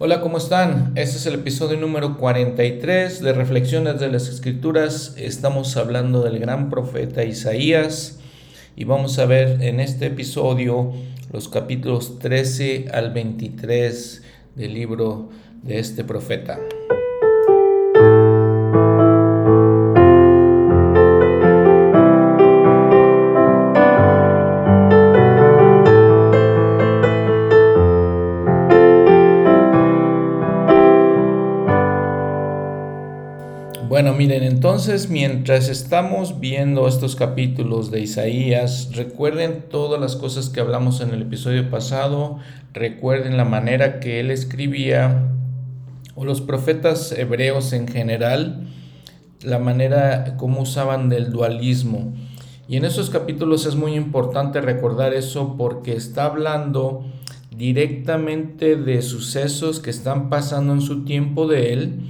Hola, ¿cómo están? Este es el episodio número 43 de Reflexiones de las Escrituras. Estamos hablando del gran profeta Isaías y vamos a ver en este episodio los capítulos 13 al 23 del libro de este profeta. Bueno, miren, entonces mientras estamos viendo estos capítulos de Isaías, recuerden todas las cosas que hablamos en el episodio pasado, recuerden la manera que él escribía, o los profetas hebreos en general, la manera como usaban del dualismo. Y en esos capítulos es muy importante recordar eso porque está hablando directamente de sucesos que están pasando en su tiempo de él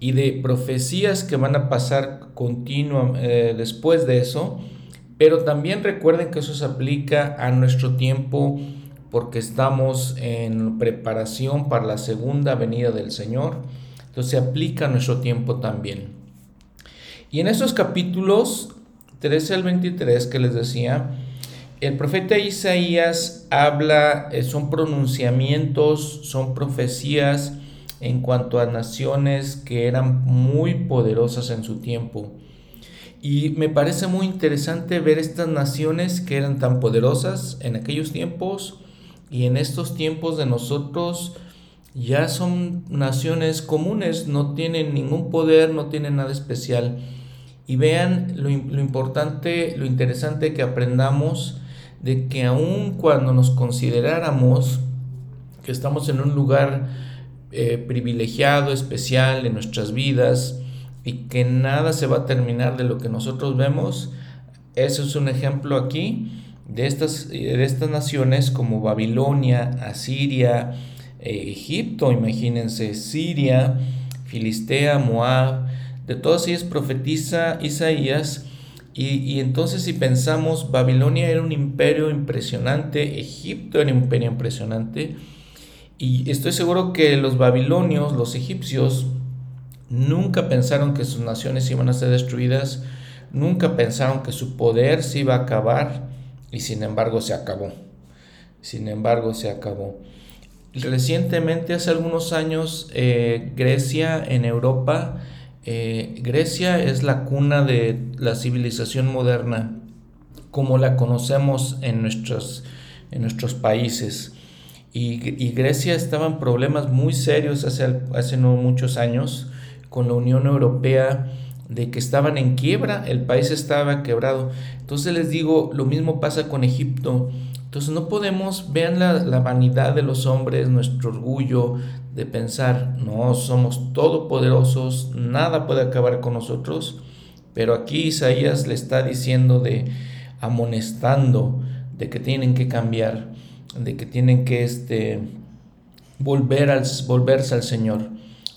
y de profecías que van a pasar continua eh, después de eso, pero también recuerden que eso se aplica a nuestro tiempo porque estamos en preparación para la segunda venida del Señor, entonces se aplica a nuestro tiempo también. Y en esos capítulos 13 al 23 que les decía, el profeta Isaías habla, eh, son pronunciamientos, son profecías, en cuanto a naciones que eran muy poderosas en su tiempo. Y me parece muy interesante ver estas naciones que eran tan poderosas en aquellos tiempos y en estos tiempos de nosotros ya son naciones comunes, no tienen ningún poder, no tienen nada especial. Y vean lo, lo importante, lo interesante que aprendamos de que aun cuando nos consideráramos que estamos en un lugar eh, privilegiado, especial en nuestras vidas y que nada se va a terminar de lo que nosotros vemos. Eso es un ejemplo aquí de estas, de estas naciones como Babilonia, Asiria, eh, Egipto, imagínense, Siria, Filistea, Moab, de todas ellas profetiza Isaías. Y, y, entonces si pensamos, Babilonia era un imperio impresionante, Egipto era un imperio impresionante, y estoy seguro que los babilonios, los egipcios, nunca pensaron que sus naciones iban a ser destruidas, nunca pensaron que su poder se iba a acabar y sin embargo se acabó. Sin embargo se acabó. Recientemente, hace algunos años, eh, Grecia en Europa, eh, Grecia es la cuna de la civilización moderna como la conocemos en nuestros, en nuestros países. Y, Grecia estaba en problemas muy serios hace, hace no muchos años con la Unión Europea de que estaban en quiebra, el país estaba quebrado. Entonces les digo, lo mismo pasa con Egipto. Entonces no podemos, vean la, la vanidad de los hombres, nuestro orgullo de pensar, no, somos todopoderosos, nada puede acabar con nosotros. Pero aquí Isaías le está diciendo de, amonestando, de que tienen que cambiar de que tienen que este, volver al, volverse al Señor.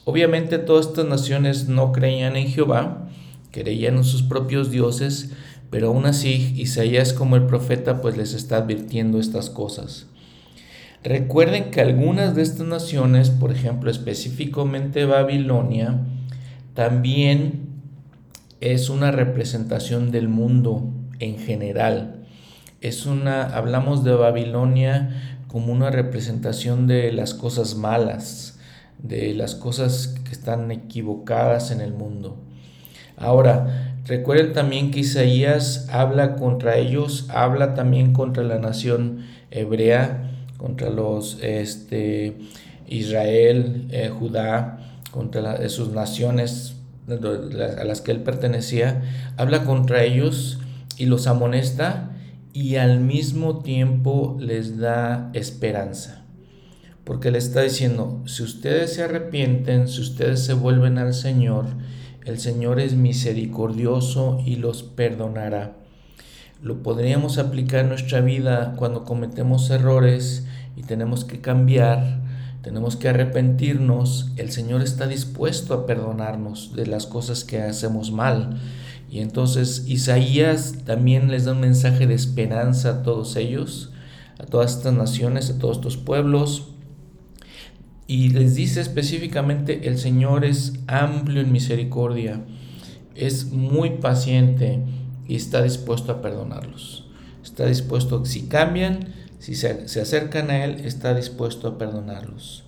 Obviamente todas estas naciones no creían en Jehová, creían en sus propios dioses, pero aún así Isaías como el profeta pues les está advirtiendo estas cosas. Recuerden que algunas de estas naciones, por ejemplo específicamente Babilonia, también es una representación del mundo en general es una, hablamos de Babilonia como una representación de las cosas malas, de las cosas que están equivocadas en el mundo. Ahora, recuerden también que Isaías habla contra ellos, habla también contra la nación hebrea, contra los este, Israel, eh, Judá, contra sus naciones a las que él pertenecía, habla contra ellos y los amonesta y al mismo tiempo les da esperanza. Porque le está diciendo, si ustedes se arrepienten, si ustedes se vuelven al Señor, el Señor es misericordioso y los perdonará. Lo podríamos aplicar en nuestra vida cuando cometemos errores y tenemos que cambiar, tenemos que arrepentirnos. El Señor está dispuesto a perdonarnos de las cosas que hacemos mal y entonces Isaías también les da un mensaje de esperanza a todos ellos, a todas estas naciones, a todos estos pueblos. Y les dice específicamente, el Señor es amplio en misericordia, es muy paciente y está dispuesto a perdonarlos. Está dispuesto, si cambian, si se, acercan a Él, está dispuesto a perdonarlos.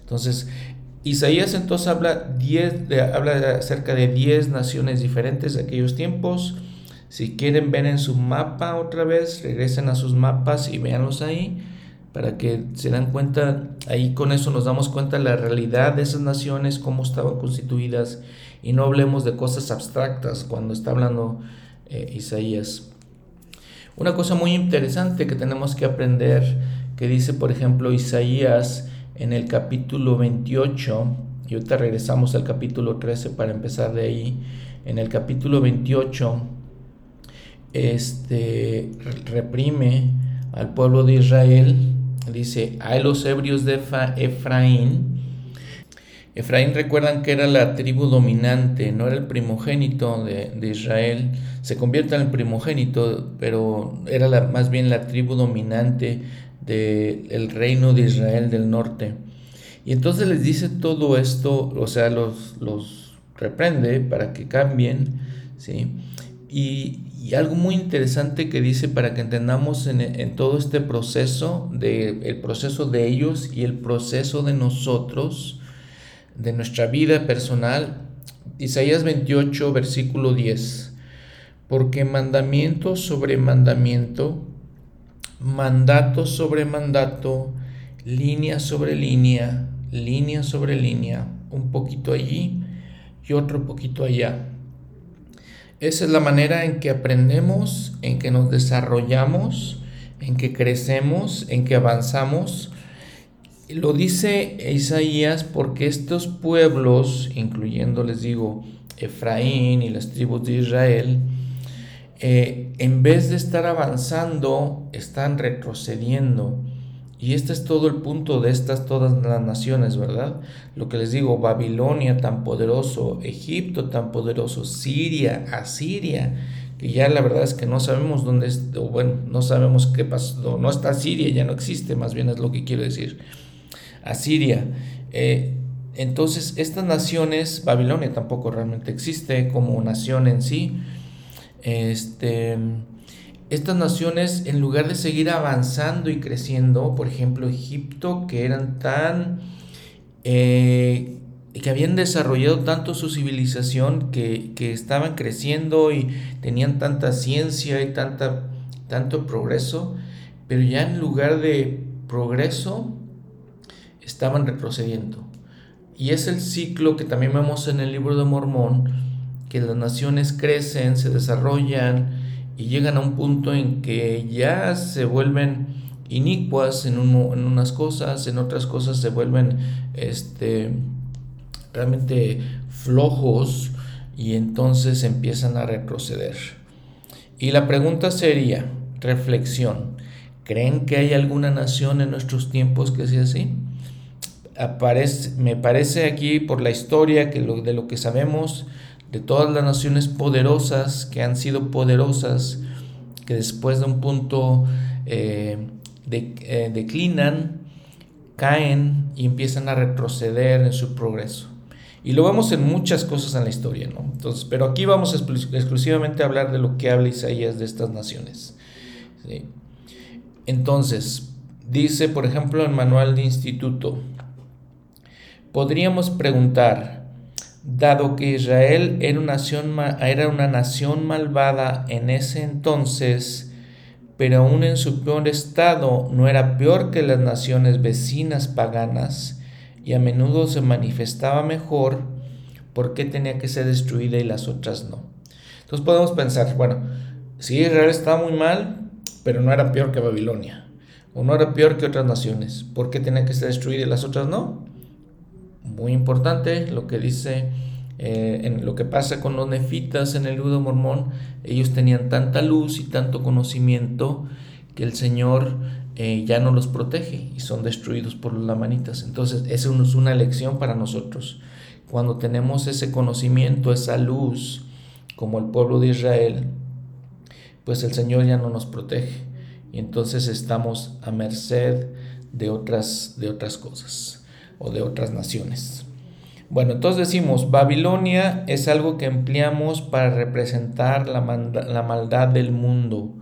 Entonces, Isaías entonces habla, habla acerca de 10 naciones diferentes de aquellos tiempos. Si quieren ver en su mapa otra vez, regresen a sus mapas y véanlos ahí para que se dan cuenta, ahí con eso nos damos cuenta de la realidad de esas naciones, cómo estaban constituidas, y no hablemos de cosas abstractas cuando está hablando eh, Isaías. Una cosa muy interesante que tenemos que aprender, que dice por ejemplo Isaías en el capítulo 28, y ahorita regresamos al capítulo 13 para empezar de ahí, en el capítulo 28, este, reprime al pueblo de Israel Dice, hay los ebrios de Efraín. Efraín recuerdan que era la tribu dominante, no era el primogénito de, Israel. Se convierte en el primogénito, pero era la, más bien la tribu dominante del reino de Israel del norte. Y entonces les dice todo esto, o sea, los, los reprende para que cambien, ¿sí? Y, y algo muy interesante que dice para que entendamos en, todo este proceso, de, el proceso de ellos y el proceso de nosotros, de nuestra vida personal, Isaías 28, versículo 10. Porque mandamiento sobre mandamiento, mandato sobre mandato, línea sobre línea, línea sobre línea, un poquito allí y otro poquito allá esa es la manera en que aprendemos, en que nos desarrollamos, en que crecemos, en que avanzamos. Lo dice Isaías porque estos pueblos, incluyendo, les digo, Efraín y las tribus de Israel, eh, en vez de estar avanzando, están retrocediendo. Y este es todo el punto de estas todas las naciones, ¿verdad? Lo que les digo, Babilonia tan poderoso, Egipto tan poderoso, Siria, Asiria, que ya la verdad es que no sabemos dónde o bueno, no sabemos qué pasó, no está Siria, ya no existe, más bien es lo que quiero decir. Asiria. Eh, entonces, estas naciones, Babilonia tampoco realmente existe como nación en sí. Este estas naciones, en lugar de seguir avanzando y creciendo, por ejemplo, Egipto, que eran tan... Eh, que habían desarrollado tanto su civilización, que, estaban creciendo y tenían tanta ciencia y tanta, tanto progreso, pero ya en lugar de progreso, estaban retrocediendo. Y es el ciclo que también vemos en el libro de Mormón, que las naciones crecen, se desarrollan, y llegan a un punto en que ya se vuelven inicuas en, en unas cosas, en otras cosas se vuelven este, realmente flojos y entonces empiezan a retroceder. Y la pregunta sería, reflexión, ¿creen que hay alguna nación en nuestros tiempos que sea así? Me parece aquí por la historia que lo, de lo que sabemos, de todas las naciones poderosas que han sido poderosas, que después de un punto eh, eh, declinan, caen y empiezan a retroceder en su progreso. Y lo vemos en muchas cosas en la historia, ¿no? Entonces, pero aquí vamos exclusivamente a hablar de lo que habla Isaías de estas naciones. Entonces, dice, por ejemplo, el manual de instituto, podríamos preguntar, dado que Israel era una, nación, malvada en ese entonces, pero aún en su peor estado no era peor que las naciones vecinas paganas y a menudo se manifestaba mejor, ¿por qué tenía que ser destruida y las otras no? Entonces podemos pensar, bueno, si Israel estaba muy mal, pero no era peor que Babilonia, o no era peor que otras naciones, ¿por qué tenía que ser destruida y las otras no? Muy importante lo que dice eh, en lo que pasa con los nefitas en el libro mormón, ellos tenían tanta luz y tanto conocimiento que el Señor eh, ya no los protege y son destruidos por los lamanitas. Entonces, esa es una lección para nosotros. Cuando tenemos ese conocimiento, esa luz, como el pueblo de Israel, pues el Señor ya no nos protege. Y entonces estamos a merced de otras, de otras cosas. O de otras naciones. Bueno, entonces decimos, Babilonia es algo que empleamos para representar la, la maldad del mundo,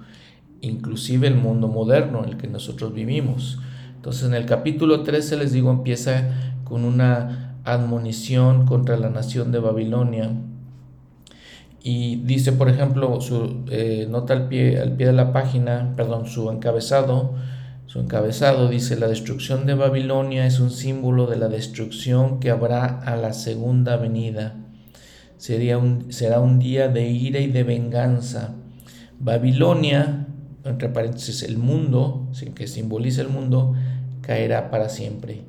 inclusive el mundo moderno en el que nosotros vivimos. Entonces en el capítulo 13 les digo empieza con una admonición contra la nación de Babilonia. Y dice, por ejemplo, su eh, nota al pie, al pie de la página, perdón, su encabezado, su encabezado dice, la destrucción de Babilonia es un símbolo de la destrucción que habrá a la segunda venida. Sería un, será un día de ira y de venganza. Babilonia, entre paréntesis, el mundo, que simboliza el mundo, caerá para siempre.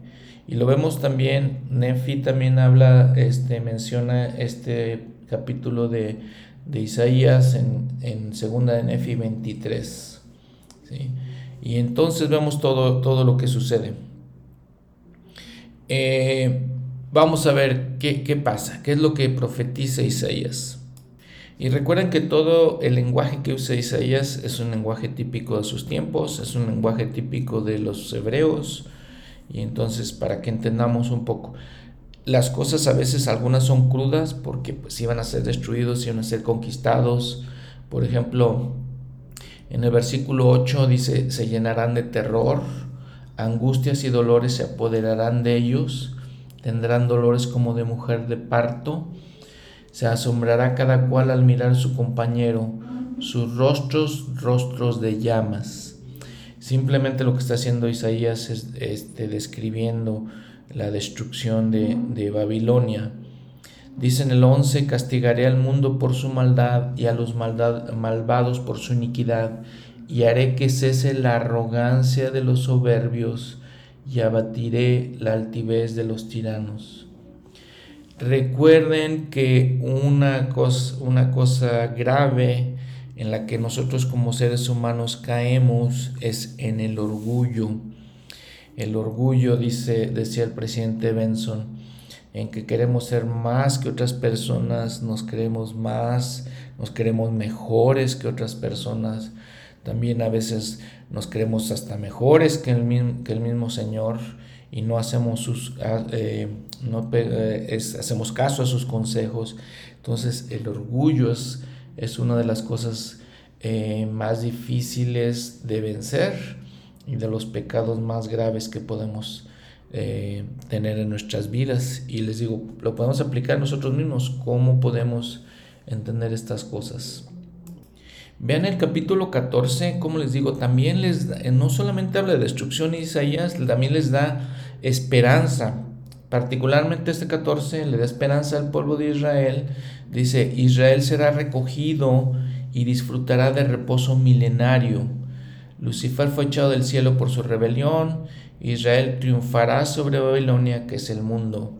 Y lo vemos también, Nefi también habla, este, menciona este capítulo de, Isaías en, en segunda de Nefi 23. Y entonces vemos todo, todo lo que sucede. Eh, vamos a ver qué, qué pasa, qué es lo que profetiza Isaías. Y recuerden que todo el lenguaje que usa Isaías es un lenguaje típico de sus tiempos, es un lenguaje típico de los hebreos. Y entonces, para que entendamos un poco, las cosas a veces algunas son crudas porque pues iban a ser destruidos, iban a ser conquistados. Por ejemplo, en el versículo 8 dice, se llenarán de terror, angustias y dolores se apoderarán de ellos, tendrán dolores como de mujer de parto se asombrará cada cual al mirar su compañero, sus rostros, rostros de llamas. Simplemente lo que está haciendo Isaías es este, describiendo la destrucción de, de Babilonia. Dice el 11, castigaré al mundo por su maldad y a los malvados por su iniquidad, y haré que cese la arrogancia de los soberbios, y abatiré la altivez de los tiranos. Recuerden que una cosa, una cosa grave en la que nosotros como seres humanos caemos es en el orgullo. El orgullo, dice, decía el presidente Benson, en que queremos ser más que otras personas, nos creemos más, nos queremos mejores que otras personas. También a veces nos creemos hasta mejores que el, que el mismo Señor y no hacemos, sus, ah, eh, no eh, hacemos caso a sus consejos. Entonces el orgullo es, es una de las cosas eh, más difíciles de vencer y de los pecados más graves que podemos tener en nuestras vidas. Y les digo, lo podemos aplicar nosotros mismos, cómo podemos entender estas cosas. Vean el capítulo 14, como les digo, también les no solamente habla de destrucción Isaías, también les da esperanza. Particularmente este 14 le da esperanza al pueblo de Israel. Dice, Israel será recogido y disfrutará de reposo milenario. Lucifer fue echado del cielo por su rebelión. Israel triunfará sobre Babilonia, que es el mundo.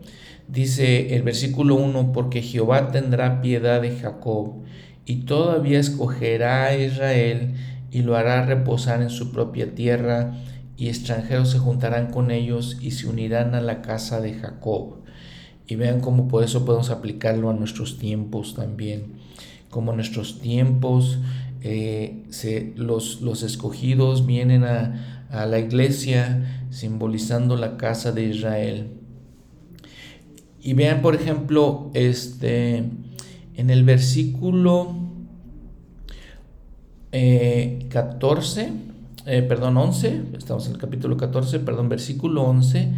Dice el versículo 1, porque Jehová tendrá piedad de Jacob y todavía escogerá a Israel y lo hará reposar en su propia tierra y extranjeros se juntarán con ellos y se unirán a la casa de Jacob. Y vean cómo por eso podemos aplicarlo a nuestros tiempos también. Como nuestros tiempos, eh, los, los, escogidos vienen a, a la iglesia simbolizando la casa de Israel. Y vean, por ejemplo, este, en el versículo 14, eh, eh, perdón, 11, estamos en el capítulo 14, perdón, versículo 11,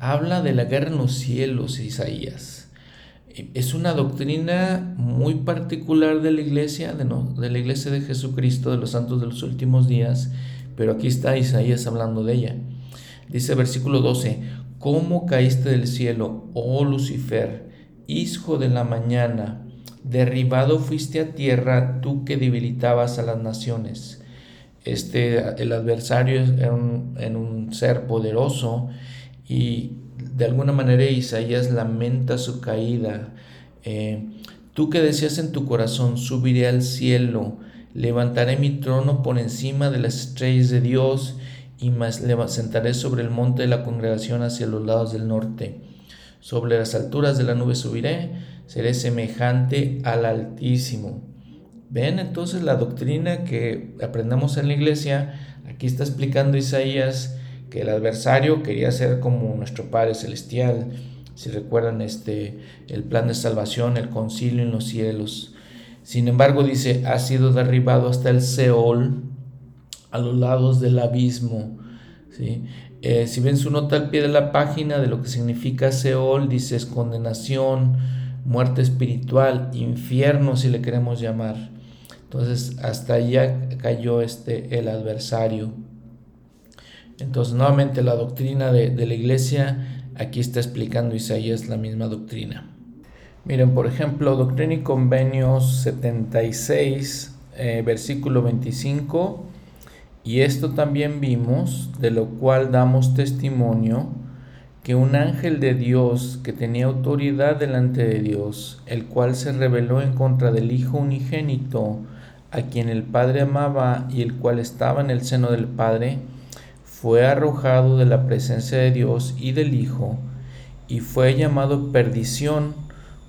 habla de la guerra en los cielos, Isaías. Es una doctrina muy particular de la iglesia, de, no, de la iglesia de Jesucristo, de los santos de los últimos días, pero aquí está Isaías hablando de ella. Dice versículo 12, ¿cómo caíste del cielo, oh Lucifer, hijo de la mañana? Derribado fuiste a tierra, tú que debilitabas a las naciones este, el adversario era un, un ser poderoso y de alguna manera Isaías lamenta su caída. Eh, tú que decías en tu corazón, subiré al cielo, levantaré mi trono por encima de las estrellas de Dios y me sentaré sobre el monte de la congregación hacia los lados del norte. Sobre las alturas de la nube subiré, seré semejante al Altísimo. Ven entonces la doctrina que aprendamos en la iglesia. Aquí está explicando Isaías que el adversario quería ser como nuestro Padre Celestial. Si recuerdan este, el plan de salvación, el concilio en los cielos. Sin embargo, dice, ha sido derribado hasta el Seol, a los lados del abismo. ¿sí? Eh, si ven su nota al pie de la página de lo que significa Seol, dice es condenación, muerte espiritual, infierno si le queremos llamar. Entonces hasta allá cayó este el adversario. Entonces, nuevamente la doctrina de, la iglesia, aquí está explicando Isaías la misma doctrina. Miren, por ejemplo, Doctrina y Convenios 76, eh, versículo 25, y esto también vimos, de lo cual damos testimonio, que un ángel de Dios que tenía autoridad delante de Dios, el cual se rebeló en contra del Hijo unigénito, a quien el Padre amaba y el cual estaba en el seno del Padre, fue arrojado de la presencia de Dios y del Hijo, y fue llamado perdición,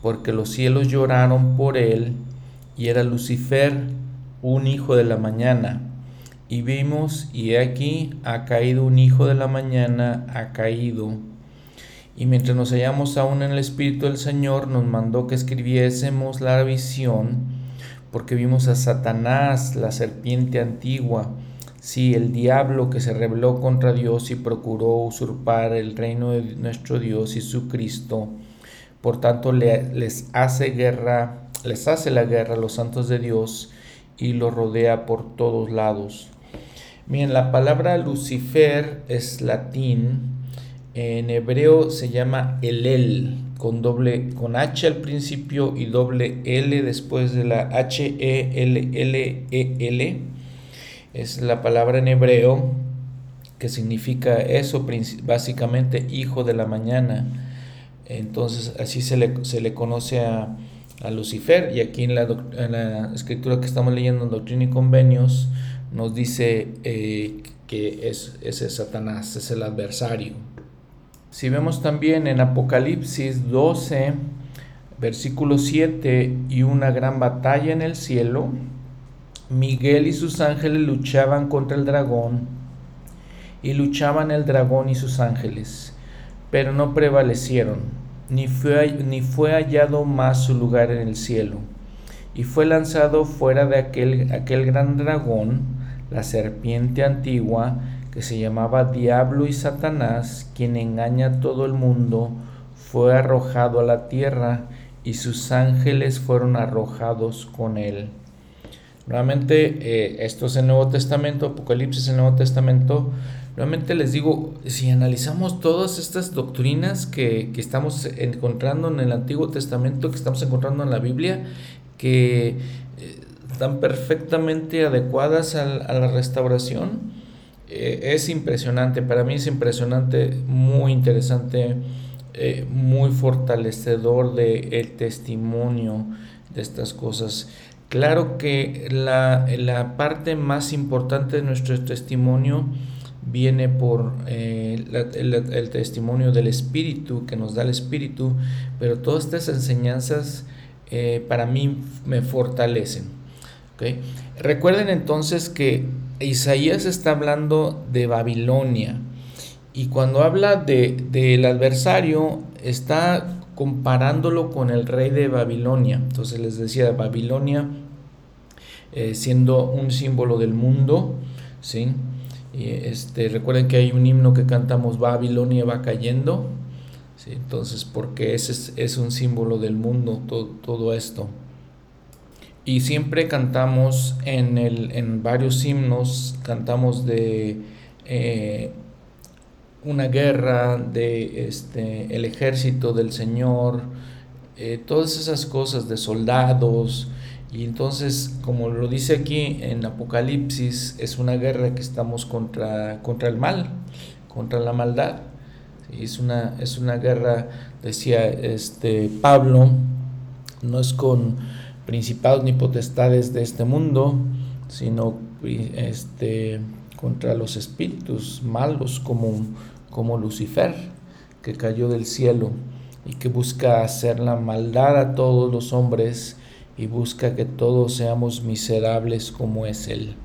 porque los cielos lloraron por él, y era Lucifer, un hijo de la mañana. Y vimos, y aquí ha caído un hijo de la mañana, ha caído. Y mientras nos hallamos aún en el Espíritu del Señor, nos mandó que escribiésemos la visión, porque vimos a Satanás, la serpiente antigua, Sí, el diablo que se rebeló contra Dios y procuró usurpar el reino de nuestro Dios y su Cristo, por tanto les hace guerra, les hace la guerra a los santos de Dios y los rodea por todos lados. Miren, la palabra Lucifer es latín, en hebreo se llama Elel, con doble, con H al principio y doble L después de la H E L L E L es la palabra en hebreo que significa eso, básicamente hijo de la mañana. Entonces así se le, se le conoce a, Lucifer y aquí en la, escritura que estamos leyendo en Doctrina y Convenios nos dice eh, que es, ese Satanás, es el adversario. Si vemos también en Apocalipsis 12, versículo 7, y una gran batalla en el cielo, Miguel y sus ángeles luchaban contra el dragón, y luchaban el dragón y sus ángeles, pero no prevalecieron, ni fue, ni fue hallado más su lugar en el cielo, y fue lanzado fuera de aquel, aquel gran dragón, la serpiente antigua, que se llamaba Diablo y Satanás, quien engaña a todo el mundo, fue arrojado a la tierra, y sus ángeles fueron arrojados con él. Nuevamente, eh, esto es el Nuevo Testamento, Apocalipsis el Nuevo Testamento. Nuevamente les digo, si analizamos todas estas doctrinas que, estamos encontrando en el Antiguo Testamento, que estamos encontrando en la Biblia, que eh, están perfectamente adecuadas a, la restauración, eh, es impresionante. Para mí es impresionante, muy interesante, muy fortalecedor del el testimonio de estas cosas. Claro que la, parte más importante de nuestro testimonio viene por eh, el, testimonio del Espíritu, que nos da el Espíritu, pero todas estas enseñanzas eh, para mí me fortalecen. Recuerden entonces que Isaías está hablando de Babilonia y cuando habla del adversario está comparándolo con el rey de Babilonia. Entonces les decía, Babilonia eh, siendo un símbolo del mundo, ¿sí? Y este, recuerden que hay un himno que cantamos Babilonia va cayendo, ¿sí? entonces porque ese es, un símbolo del mundo, todo, esto. Y siempre cantamos en, el, en varios himnos, cantamos de eh, una guerra, de este, el ejército del Señor, eh, todas esas cosas de soldados, y entonces, como lo dice aquí en Apocalipsis, es una guerra que estamos contra, contra el mal, contra la maldad. Es, una, es una guerra, decía este Pablo, no es con principados ni potestades de este mundo, sino este, contra los espíritus malos como, como Lucifer, que cayó del cielo y que busca hacer la maldad a todos los hombres y busca que todos seamos miserables como es Él.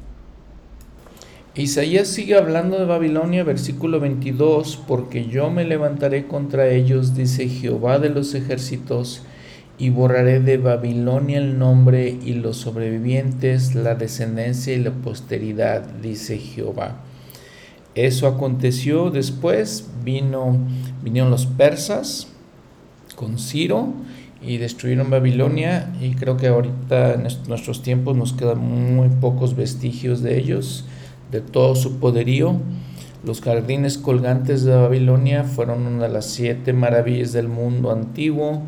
Isaías sigue hablando de Babilonia, versículo 22, porque yo me levantaré contra ellos, dice Jehová de los ejércitos, y borraré de Babilonia el nombre y los sobrevivientes, la descendencia y la posteridad, dice Jehová. Eso aconteció después, vino, vinieron los persas con Ciro y destruyeron Babilonia y creo que ahorita en nuestros tiempos nos quedan muy pocos vestigios de ellos de todo su poderío. Los jardines colgantes de Babilonia fueron una de las siete maravillas del mundo antiguo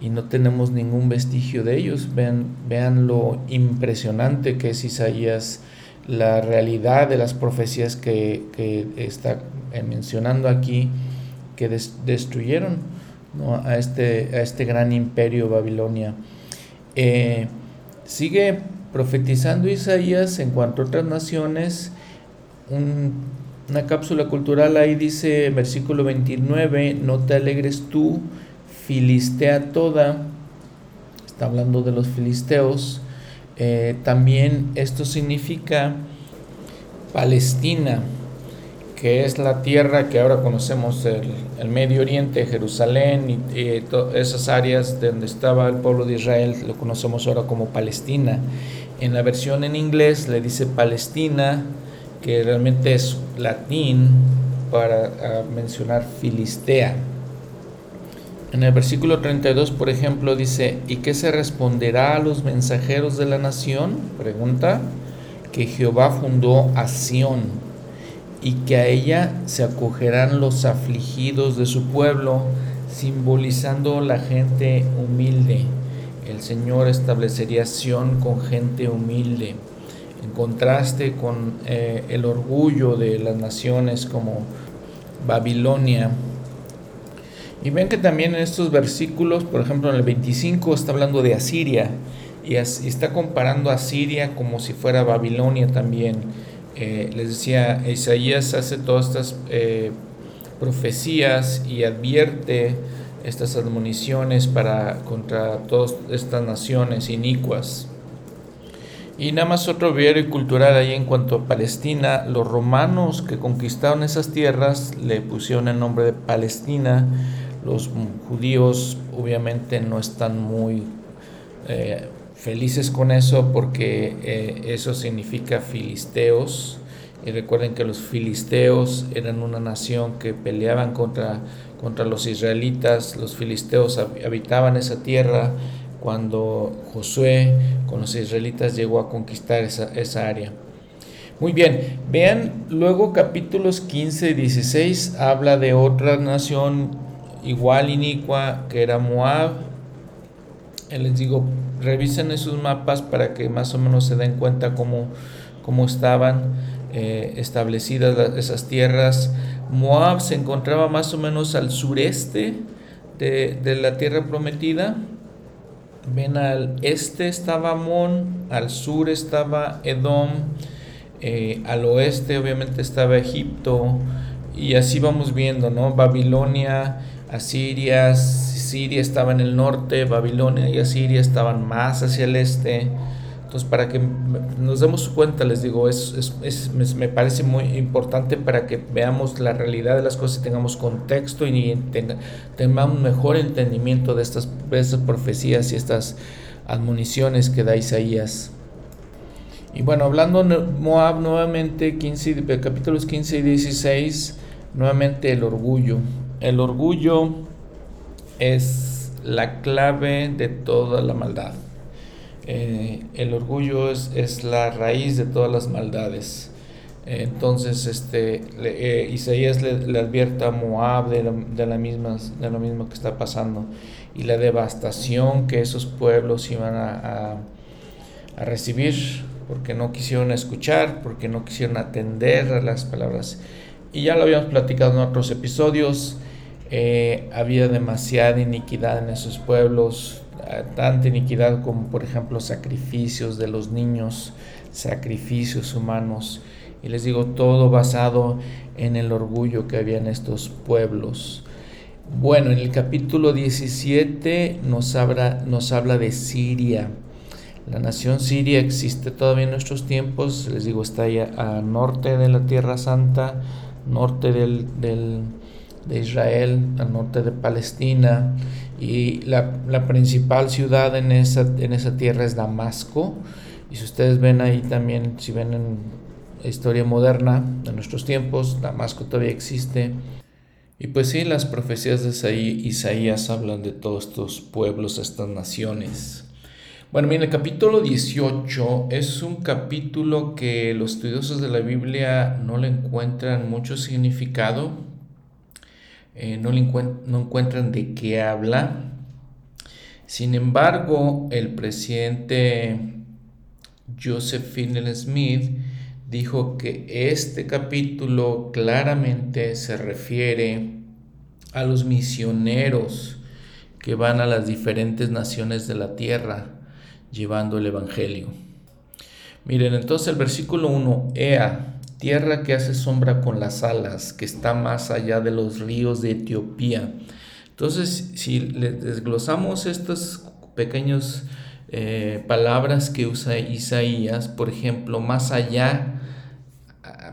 y no tenemos ningún vestigio de ellos. Vean, vean lo impresionante que es Isaías, la realidad de las profecías que, está eh, mencionando aquí, que destruyeron a, este, a este gran imperio Babilonia. Eh, sigue profetizando Isaías en cuanto a otras naciones, una cápsula cultural ahí dice, versículo 29, no te alegres tú, filistea toda, está hablando de los filisteos, eh, también esto significa Palestina, que es la tierra que ahora conocemos, el, Medio Oriente, Jerusalén y, esas áreas donde estaba el pueblo de Israel, lo conocemos ahora como Palestina. En la versión en inglés le dice Palestina, que realmente es latín para ah, mencionar Filistea. En el versículo 32, por ejemplo, dice, ¿y qué se responderá a los mensajeros de la nación? Pregunta, que Jehová fundó a Sión y que a ella se acogerán los afligidos de su pueblo, simbolizando la gente humilde el Señor establecería Sión con gente humilde, en contraste con eh, el orgullo de las naciones como Babilonia. Y ven que también en estos versículos, por ejemplo en el 25 está hablando de Asiria y, está comparando a Asiria como si fuera Babilonia también. Eh, les decía, Isaías hace todas estas eh, profecías y advierte estas admoniciones para contra todas estas naciones inicuas. Y nada más otro y cultural ahí en cuanto a Palestina, los romanos que conquistaron esas tierras le pusieron el nombre de Palestina, los judíos obviamente no están muy eh, felices con eso porque eh, eso significa filisteos, y recuerden que los filisteos eran una nación que peleaban contra, contra los israelitas. Los filisteos habitaban esa tierra cuando Josué con los israelitas llegó a conquistar esa, esa área. Muy bien, vean luego capítulos 15 y 16 habla de otra nación igual inicua que era Moab. Les digo, revisen esos mapas para que más o menos se den cuenta cómo, cómo estaban. Eh, establecidas esas tierras. Moab se encontraba más o menos al sureste de, la tierra prometida. Ven al este estaba Amón, al sur estaba Edom, eh, al oeste obviamente estaba Egipto, y así vamos viendo, ¿no? Babilonia, Asiria, Siria estaba en el norte, Babilonia y Asiria estaban más hacia el este. Entonces, para que nos demos cuenta, les digo, es, me parece muy importante para que veamos la realidad de las cosas y tengamos contexto y tengamos mejor entendimiento de estas, estas profecías y estas admoniciones que da Isaías. Y bueno, hablando de Moab nuevamente, 15, capítulos 15 y 16, nuevamente el orgullo. El orgullo es la clave de toda la maldad. Eh, el orgullo es, la raíz de todas las maldades. entonces, este, eh, Isaías le, advierte a Moab de, la misma, de lo mismo que está pasando y la devastación que esos pueblos iban a, recibir porque no quisieron escuchar, porque no quisieron atender a las palabras. Y ya lo habíamos platicado en otros episodios, eh, había demasiada iniquidad en esos pueblos, tanta iniquidad como por ejemplo sacrificios de los niños, sacrificios humanos. Y les digo, todo basado en el orgullo que había en estos pueblos. Bueno, en el capítulo 17 nos habla, nos habla de Siria. La nación siria existe todavía en nuestros tiempos, les digo, está allá al norte de la Tierra Santa, norte del, de Israel, al norte de Palestina, y la, principal ciudad en esa, en esa tierra es Damasco. Y si ustedes ven ahí también, si ven en la historia moderna de nuestros tiempos, Damasco todavía existe. Y pues sí, las profecías de Isaías hablan de todos estos pueblos, estas naciones. Bueno, miren, el capítulo 18 es un capítulo que los estudiosos de la Biblia no le encuentran mucho significado, eh, no, le encuentran de qué habla. Sin embargo, el presidente Joseph Finney Smith dijo que este capítulo claramente se refiere a los misioneros que van a las diferentes naciones de la tierra llevando el Evangelio. Miren, entonces el versículo 1, Ea, tierra que hace sombra con las alas, que está más allá de los ríos de Etiopía. Entonces, si desglosamos estas pequeñas eh, palabras que usa Isaías, por ejemplo, más allá,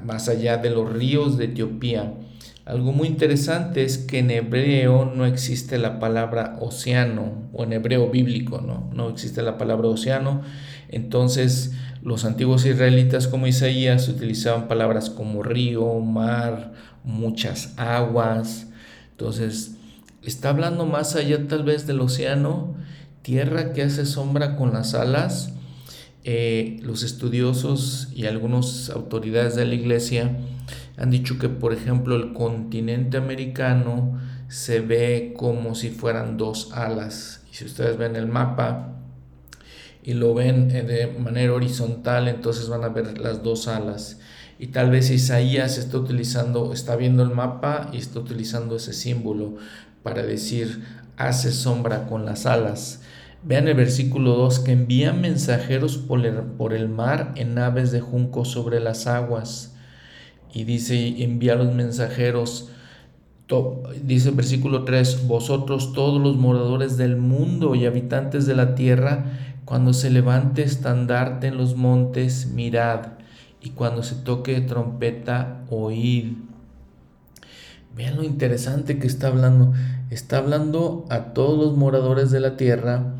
más allá de los ríos de Etiopía, algo muy interesante es que en hebreo no existe la palabra océano, o en hebreo bíblico, ¿no? No existe la palabra océano. Entonces, los antiguos israelitas como Isaías utilizaban palabras como río, mar, muchas aguas. Entonces, está hablando más allá tal vez del océano, tierra que hace sombra con las alas. Eh, los estudiosos y algunas autoridades de la iglesia han dicho que, por ejemplo, el continente americano se ve como si fueran dos alas. Y si ustedes ven el mapa y lo ven eh, de manera horizontal, entonces van a ver las dos alas. Y tal vez Isaías está utilizando, está viendo el mapa y está utilizando ese símbolo para decir, hace sombra con las alas. Vean el versículo 2, que envía mensajeros por el, por el mar en naves de junco sobre las aguas y dice, envía a los mensajeros, dice el versículo 3, vosotros todos los moradores del mundo y habitantes de la tierra, cuando se levante estandarte en los montes, mirad, y cuando se toque trompeta, oíd. Vean lo interesante que está hablando. Está hablando a todos los moradores de la tierra.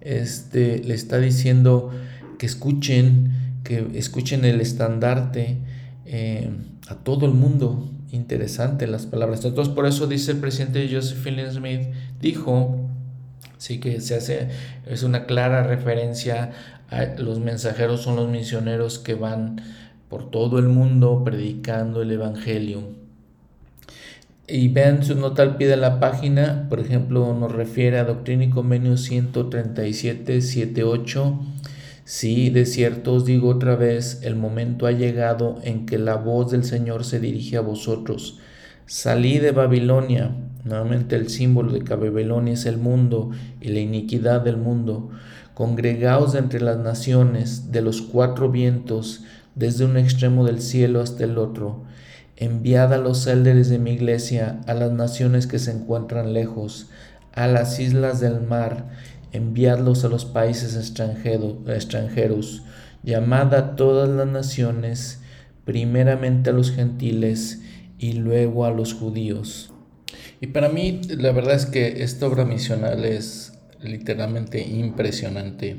Este, le está diciendo que escuchen, que escuchen el estandarte. Eh, a todo el mundo. Interesante las palabras. Entonces, por eso dice el presidente Josephine Smith, dijo, sí que se hace, es una clara referencia a los mensajeros, son los misioneros que van por todo el mundo predicando el Evangelio. Y vean su nota al pie de la página, por ejemplo, nos refiere a Doctrina y Convenio 137, 78 Sí, de cierto os digo otra vez, el momento ha llegado en que la voz del Señor se dirige a vosotros. Salí de Babilonia. Nuevamente el símbolo de que Babilonia es el mundo y la iniquidad del mundo. Congregaos entre las naciones, de los cuatro vientos, desde un extremo del cielo hasta el otro. Enviad a los élderes de mi iglesia, a las naciones que se encuentran lejos, a las islas del mar, enviadlos a los países extranjeros, llamad a todas las naciones, primeramente a los gentiles y luego a los judíos. Y para mí la verdad es que esta obra misional es literalmente impresionante.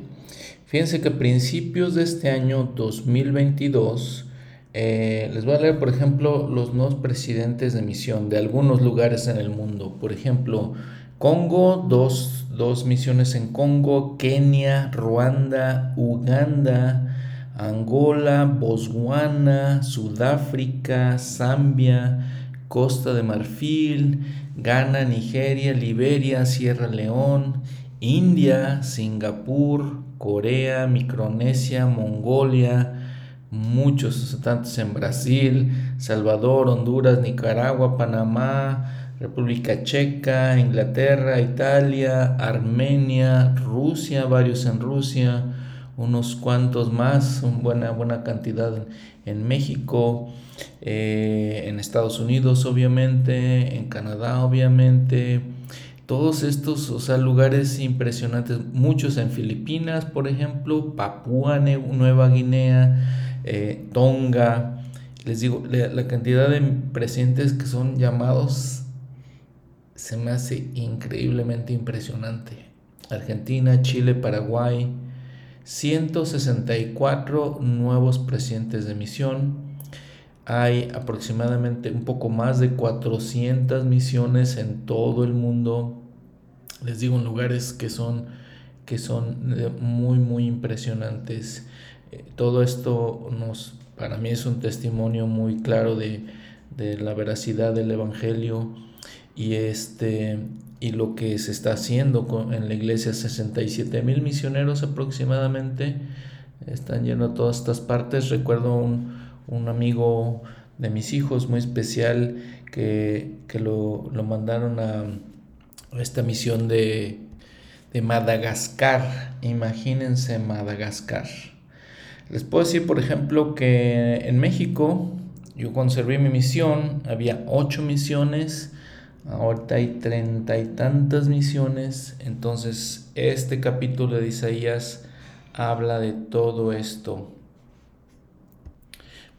Fíjense que a principios de este año 2022, eh, les voy a leer, por ejemplo, los nuevos presidentes de misión de algunos lugares en el mundo. Por ejemplo, Congo, dos dos misiones en Congo, Kenia, Ruanda, Uganda, Angola, Botswana, Sudáfrica, Zambia, Costa de Marfil, Ghana, Nigeria, Liberia, Sierra León, India, Singapur, Corea, Micronesia, Mongolia, muchos tantos en Brasil, Salvador, Honduras, Nicaragua, Panamá, República Checa, Inglaterra, Italia, Armenia, Rusia, varios en Rusia, unos cuantos más, una buena, buena cantidad en México, eh, en Estados Unidos obviamente, en Canadá obviamente, todos estos, o sea, lugares impresionantes, muchos en Filipinas, por ejemplo, Papúa Nueva Guinea, eh, Tonga, les digo, la, cantidad de presidentes que son llamados se me hace increíblemente impresionante. Argentina, Chile, Paraguay, 164 nuevos presidentes de misión. Hay aproximadamente un poco más de 400 misiones en todo el mundo. Les digo, en lugares que son, que son eh, muy, muy impresionantes. Eh, todo esto nos para mí es un testimonio muy claro de, la veracidad del Evangelio y, este, y lo que se está haciendo en la iglesia. 67 mil misioneros aproximadamente están yendo a todas estas partes. Recuerdo un, amigo de mis hijos muy especial que, lo, mandaron a, esta misión de, de Madagascar. Imagínense Madagascar les puedo decir, por ejemplo, que en México yo conservé mi misión, había ocho misiones, ahorita hay treinta y tantas misiones, entonces este capítulo de Isaías habla de todo esto.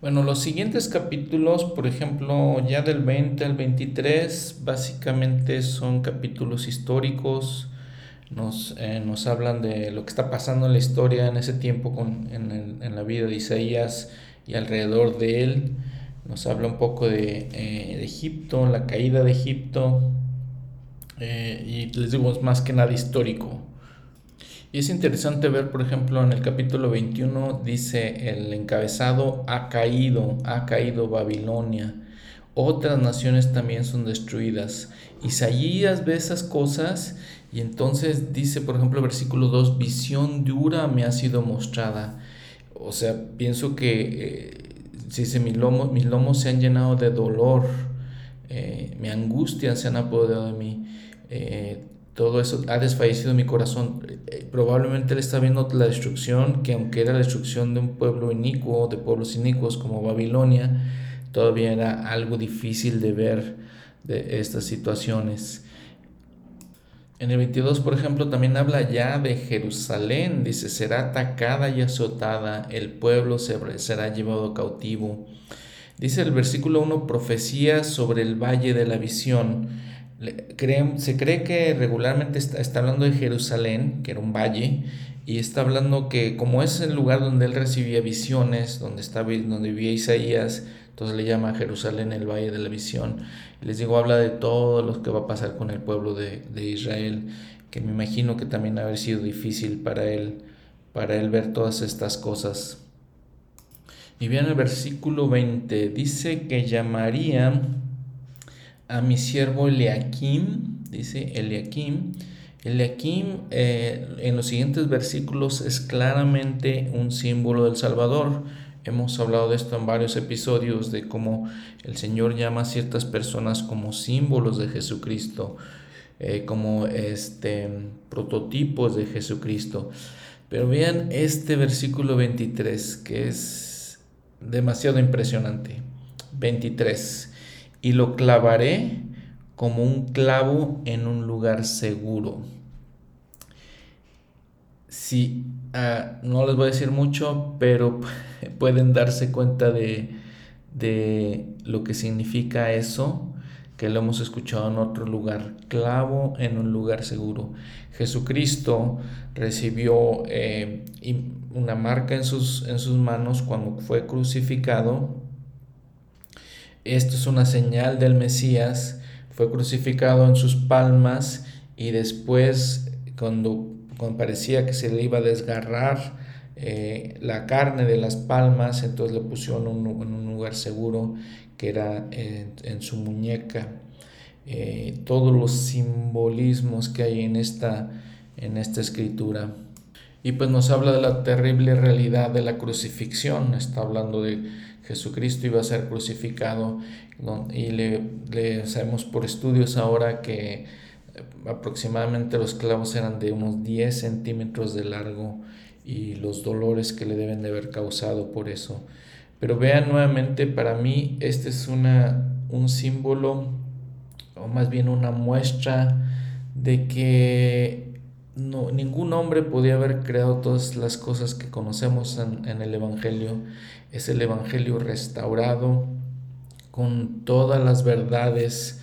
Bueno, los siguientes capítulos, por ejemplo, ya del 20 al 23, básicamente son capítulos históricos nos, eh, nos hablan de lo que está pasando en la historia en ese tiempo con, en, en, la vida de Isaías y alrededor de él. Nos habla un poco de, eh, de Egipto, la caída de Egipto. Eh, y les digo, es más que nada histórico. Y es interesante ver, por ejemplo, en el capítulo 21 dice el encabezado ha caído, ha caído Babilonia. Otras naciones también son destruidas. Isaías ve esas cosas y entonces dice, por ejemplo, versículo 2, visión dura me ha sido mostrada. O sea, pienso que, eh, dice, mis lomos, mis lomos se han llenado de dolor, eh, mi angustia se han apoderado de mí, eh, todo eso ha desfallecido mi corazón. probablemente él está viendo la destrucción, que aunque era la destrucción de un pueblo inicuo, de pueblos inicuos como Babilonia, todavía era algo difícil de ver de estas situaciones. En el 22, por ejemplo, también habla ya de Jerusalén. Dice, será atacada y azotada, el pueblo será llevado cautivo. Dice el versículo 1, profecía sobre el valle de la visión. Se cree que regularmente está, hablando de Jerusalén, que era un valle, y está hablando que como es el lugar donde él recibía visiones, donde, estaba, donde vivía Isaías, entonces le llama a Jerusalén el Valle de la Visión. Les digo, habla de todo lo que va a pasar con el pueblo de, Israel, que me imagino que también ha haber sido difícil para él, para él ver todas estas cosas. Y bien el versículo 20, dice que llamaría a mi siervo Eliakim, dice Eliakim. Eliakim eh, en los siguientes versículos es claramente un símbolo del Salvador Hemos hablado de esto en varios episodios, de cómo el Señor llama a ciertas personas como símbolos de Jesucristo, eh, como este, prototipos de Jesucristo. Pero vean este versículo 23, que es demasiado impresionante. 23. Y lo clavaré como un clavo en un lugar seguro. Sí, ah, no les voy a decir mucho, pero pueden darse cuenta de, lo que significa eso, que lo hemos escuchado en otro lugar, clavo en un lugar seguro. Jesucristo recibió eh, una marca en sus, en sus manos cuando fue crucificado. Esto es una señal del Mesías. Fue crucificado en sus palmas y después cuando parecía que se le iba a desgarrar eh, la carne de las palmas, entonces le pusieron en un lugar seguro que era en, su muñeca. Eh, todos los simbolismos que hay en esta, en esta escritura. Y pues nos habla de la terrible realidad de la crucifixión, está hablando de Jesucristo iba a ser crucificado y le, le sabemos por estudios ahora que aproximadamente los clavos eran de unos 10 centímetros de largo y los dolores que le deben de haber causado por eso. Pero vean nuevamente, para mí este es una, un símbolo, o más bien una muestra de que no, ningún hombre podía haber creado todas las cosas que conocemos en, en el Evangelio. Es el Evangelio restaurado con todas las verdades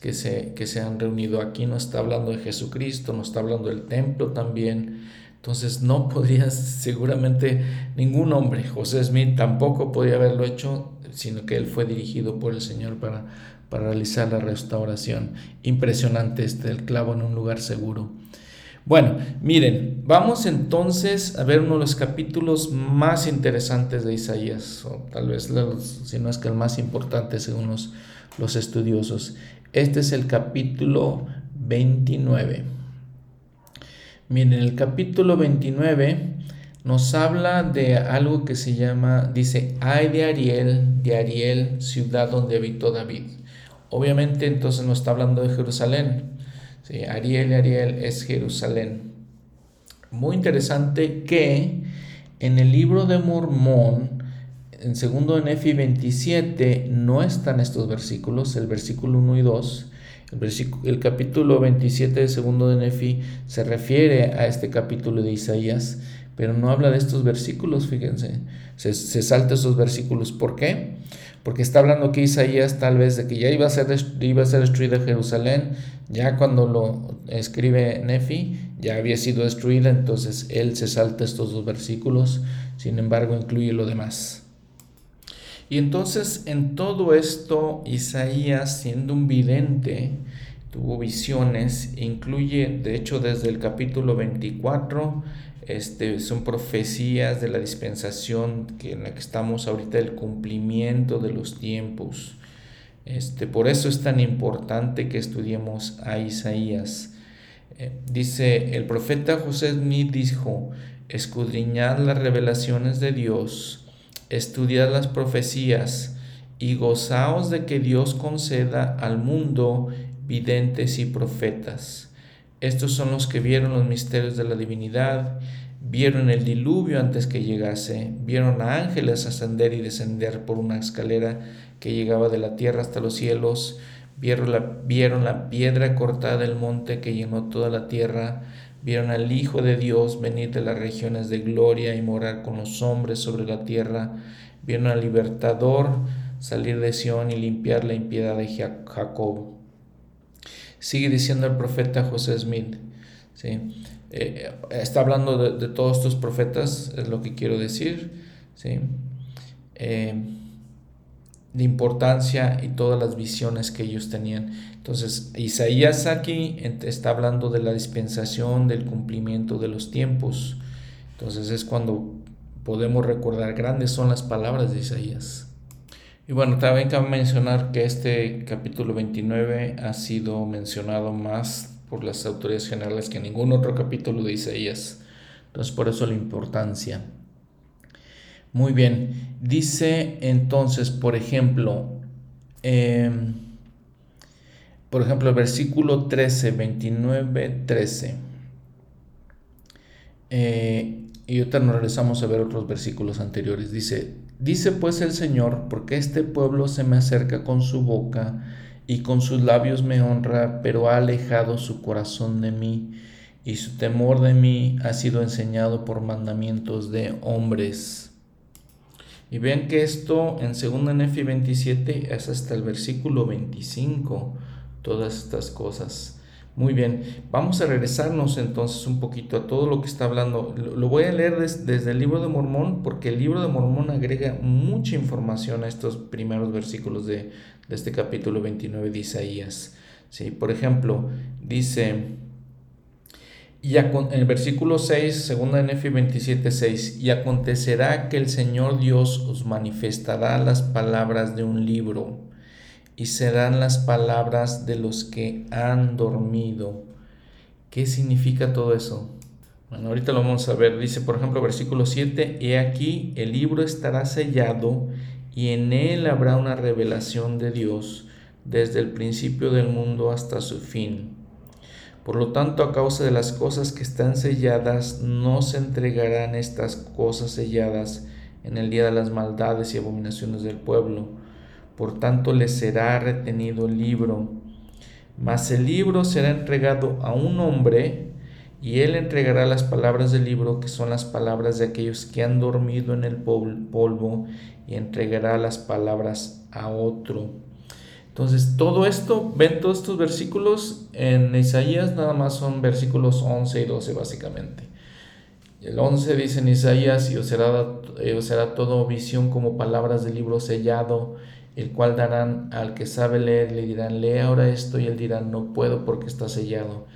que se, que se han reunido aquí. No está hablando de Jesucristo, no está hablando del templo también. Entonces no podría seguramente ningún hombre, José Smith tampoco podía haberlo hecho, sino que él fue dirigido por el Señor para, para realizar la restauración. Impresionante este, el clavo en un lugar seguro. Bueno, miren, vamos entonces a ver uno de los capítulos más interesantes de Isaías, o tal vez si no es que el más importante según los, los estudiosos. Este es el capítulo 29. Miren, el capítulo 29 nos habla de algo que se llama, dice, ay de Ariel, de Ariel, ciudad donde habitó David. Obviamente entonces no está hablando de Jerusalén, Sí, Ariel, Ariel es Jerusalén. Muy interesante que en el libro de Mormón, en segundo de Nefi 27, no están estos versículos, el versículo 1 y 2. El, capítulo 27 de segundo de Nefi se refiere a este capítulo de Isaías, pero no habla de estos versículos, fíjense. Se, salta esos versículos. ¿Por qué? porque está hablando aquí Isaías tal vez de que ya iba a ser, iba a ser destruida Jerusalén, ya cuando lo escribe Nefi, ya había sido destruida, entonces él se salta estos dos versículos, sin embargo incluye lo demás. Y entonces en todo esto Isaías, siendo un vidente, tuvo visiones, incluye de hecho desde el capítulo 24 este, son profecías de la dispensación que en la que estamos ahorita, el cumplimiento de los tiempos. Este, por eso es tan importante que estudiemos a Isaías. Eh, dice, el profeta José Smith dijo, escudriñad las revelaciones de Dios, estudiad las profecías y gozaos de que Dios conceda al mundo videntes y profetas. Estos son los que vieron los misterios de la divinidad, vieron el diluvio antes que llegase, vieron a ángeles ascender y descender por una escalera que llegaba de la tierra hasta los cielos, vieron la, vieron la piedra cortada del monte que llenó toda la tierra, vieron al Hijo de Dios venir de las regiones de gloria y morar con los hombres sobre la tierra, vieron al libertador salir de Sión y limpiar la impiedad de Jacob. Sigue diciendo el profeta José Smith. ¿sí? Eh, está hablando de, todos estos profetas, es lo que quiero decir. ¿sí? Eh, de importancia y todas las visiones que ellos tenían. Entonces, Isaías aquí está hablando de la dispensación, del cumplimiento de los tiempos. Entonces es cuando podemos recordar, grandes son las palabras de Isaías. Y bueno, también cabe mencionar que este capítulo 29 ha sido mencionado más por las autoridades generales que ningún otro capítulo de Isaías. Entonces, por eso la importancia. Muy bien, dice entonces, por ejemplo, em, por ejemplo, el versículo 13, 29, 13. y ahorita nos regresamos a ver otros versículos anteriores. Dice, Dice pues el Señor, porque este pueblo se me acerca con su boca y con sus labios me honra, pero ha alejado su corazón de mí, y su temor de mí ha sido enseñado por mandamientos de hombres. Y ven que esto en 2 Nefi 27 es hasta el versículo 25, todas estas cosas. Muy bien, vamos a regresarnos entonces un poquito a todo lo que está hablando. Lo voy a leer desde el libro de Mormón porque el libro de Mormón agrega mucha información a estos primeros versículos de, este capítulo 29 de Isaías. ¿Sí? Por ejemplo, dice, y en el versículo 6, segunda Nefi 27, 6, y acontecerá que el Señor Dios os manifestará las palabras de un libro y serán las palabras de los que han dormido. ¿Qué significa todo eso? Bueno, ahorita lo vamos a ver. Dice, por ejemplo, versículo 7, He aquí, el libro estará sellado y en él habrá una revelación de Dios desde el principio del mundo hasta su fin. Por lo tanto, a causa de las cosas que están selladas, no se entregarán estas cosas selladas en el día de las maldades y abominaciones del pueblo por tanto le será retenido el libro. mas el libro será entregado a un hombre y él entregará las palabras del libro, que son las palabras de aquellos que han dormido en el polvo, y entregará las palabras a otro. Entonces, todo esto, ven todos estos versículos en Isaías, nada más son versículos 11 y 12 básicamente. El 11 dice en Isaías, y os será, eh, todo visión como palabras del libro sellado, el cual darán al que sabe leer, le dirán, lee ahora esto, y él dirá, no puedo porque está sellado.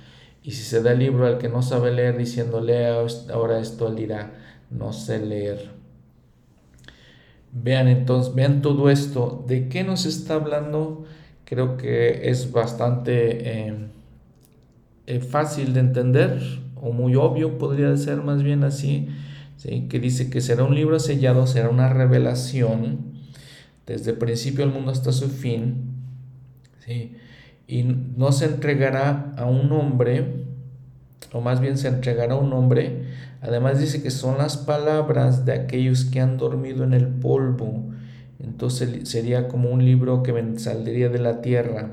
Y si se da el libro al que no sabe leer, diciendo, lee ahora esto, él dirá, no sé leer. Vean entonces, vean todo esto. ¿De qué nos está hablando? Creo que es bastante eh, eh, fácil de entender, o muy obvio, podría ser más bien así, ¿sí? que dice que será un libro sellado, será una revelación desde el principio del mundo hasta su fin, ¿sí? y no se entregará a un hombre, o más bien se entregará a un hombre, además dice que son las palabras de aquellos que han dormido en el polvo, entonces sería como un libro que saldría de la tierra.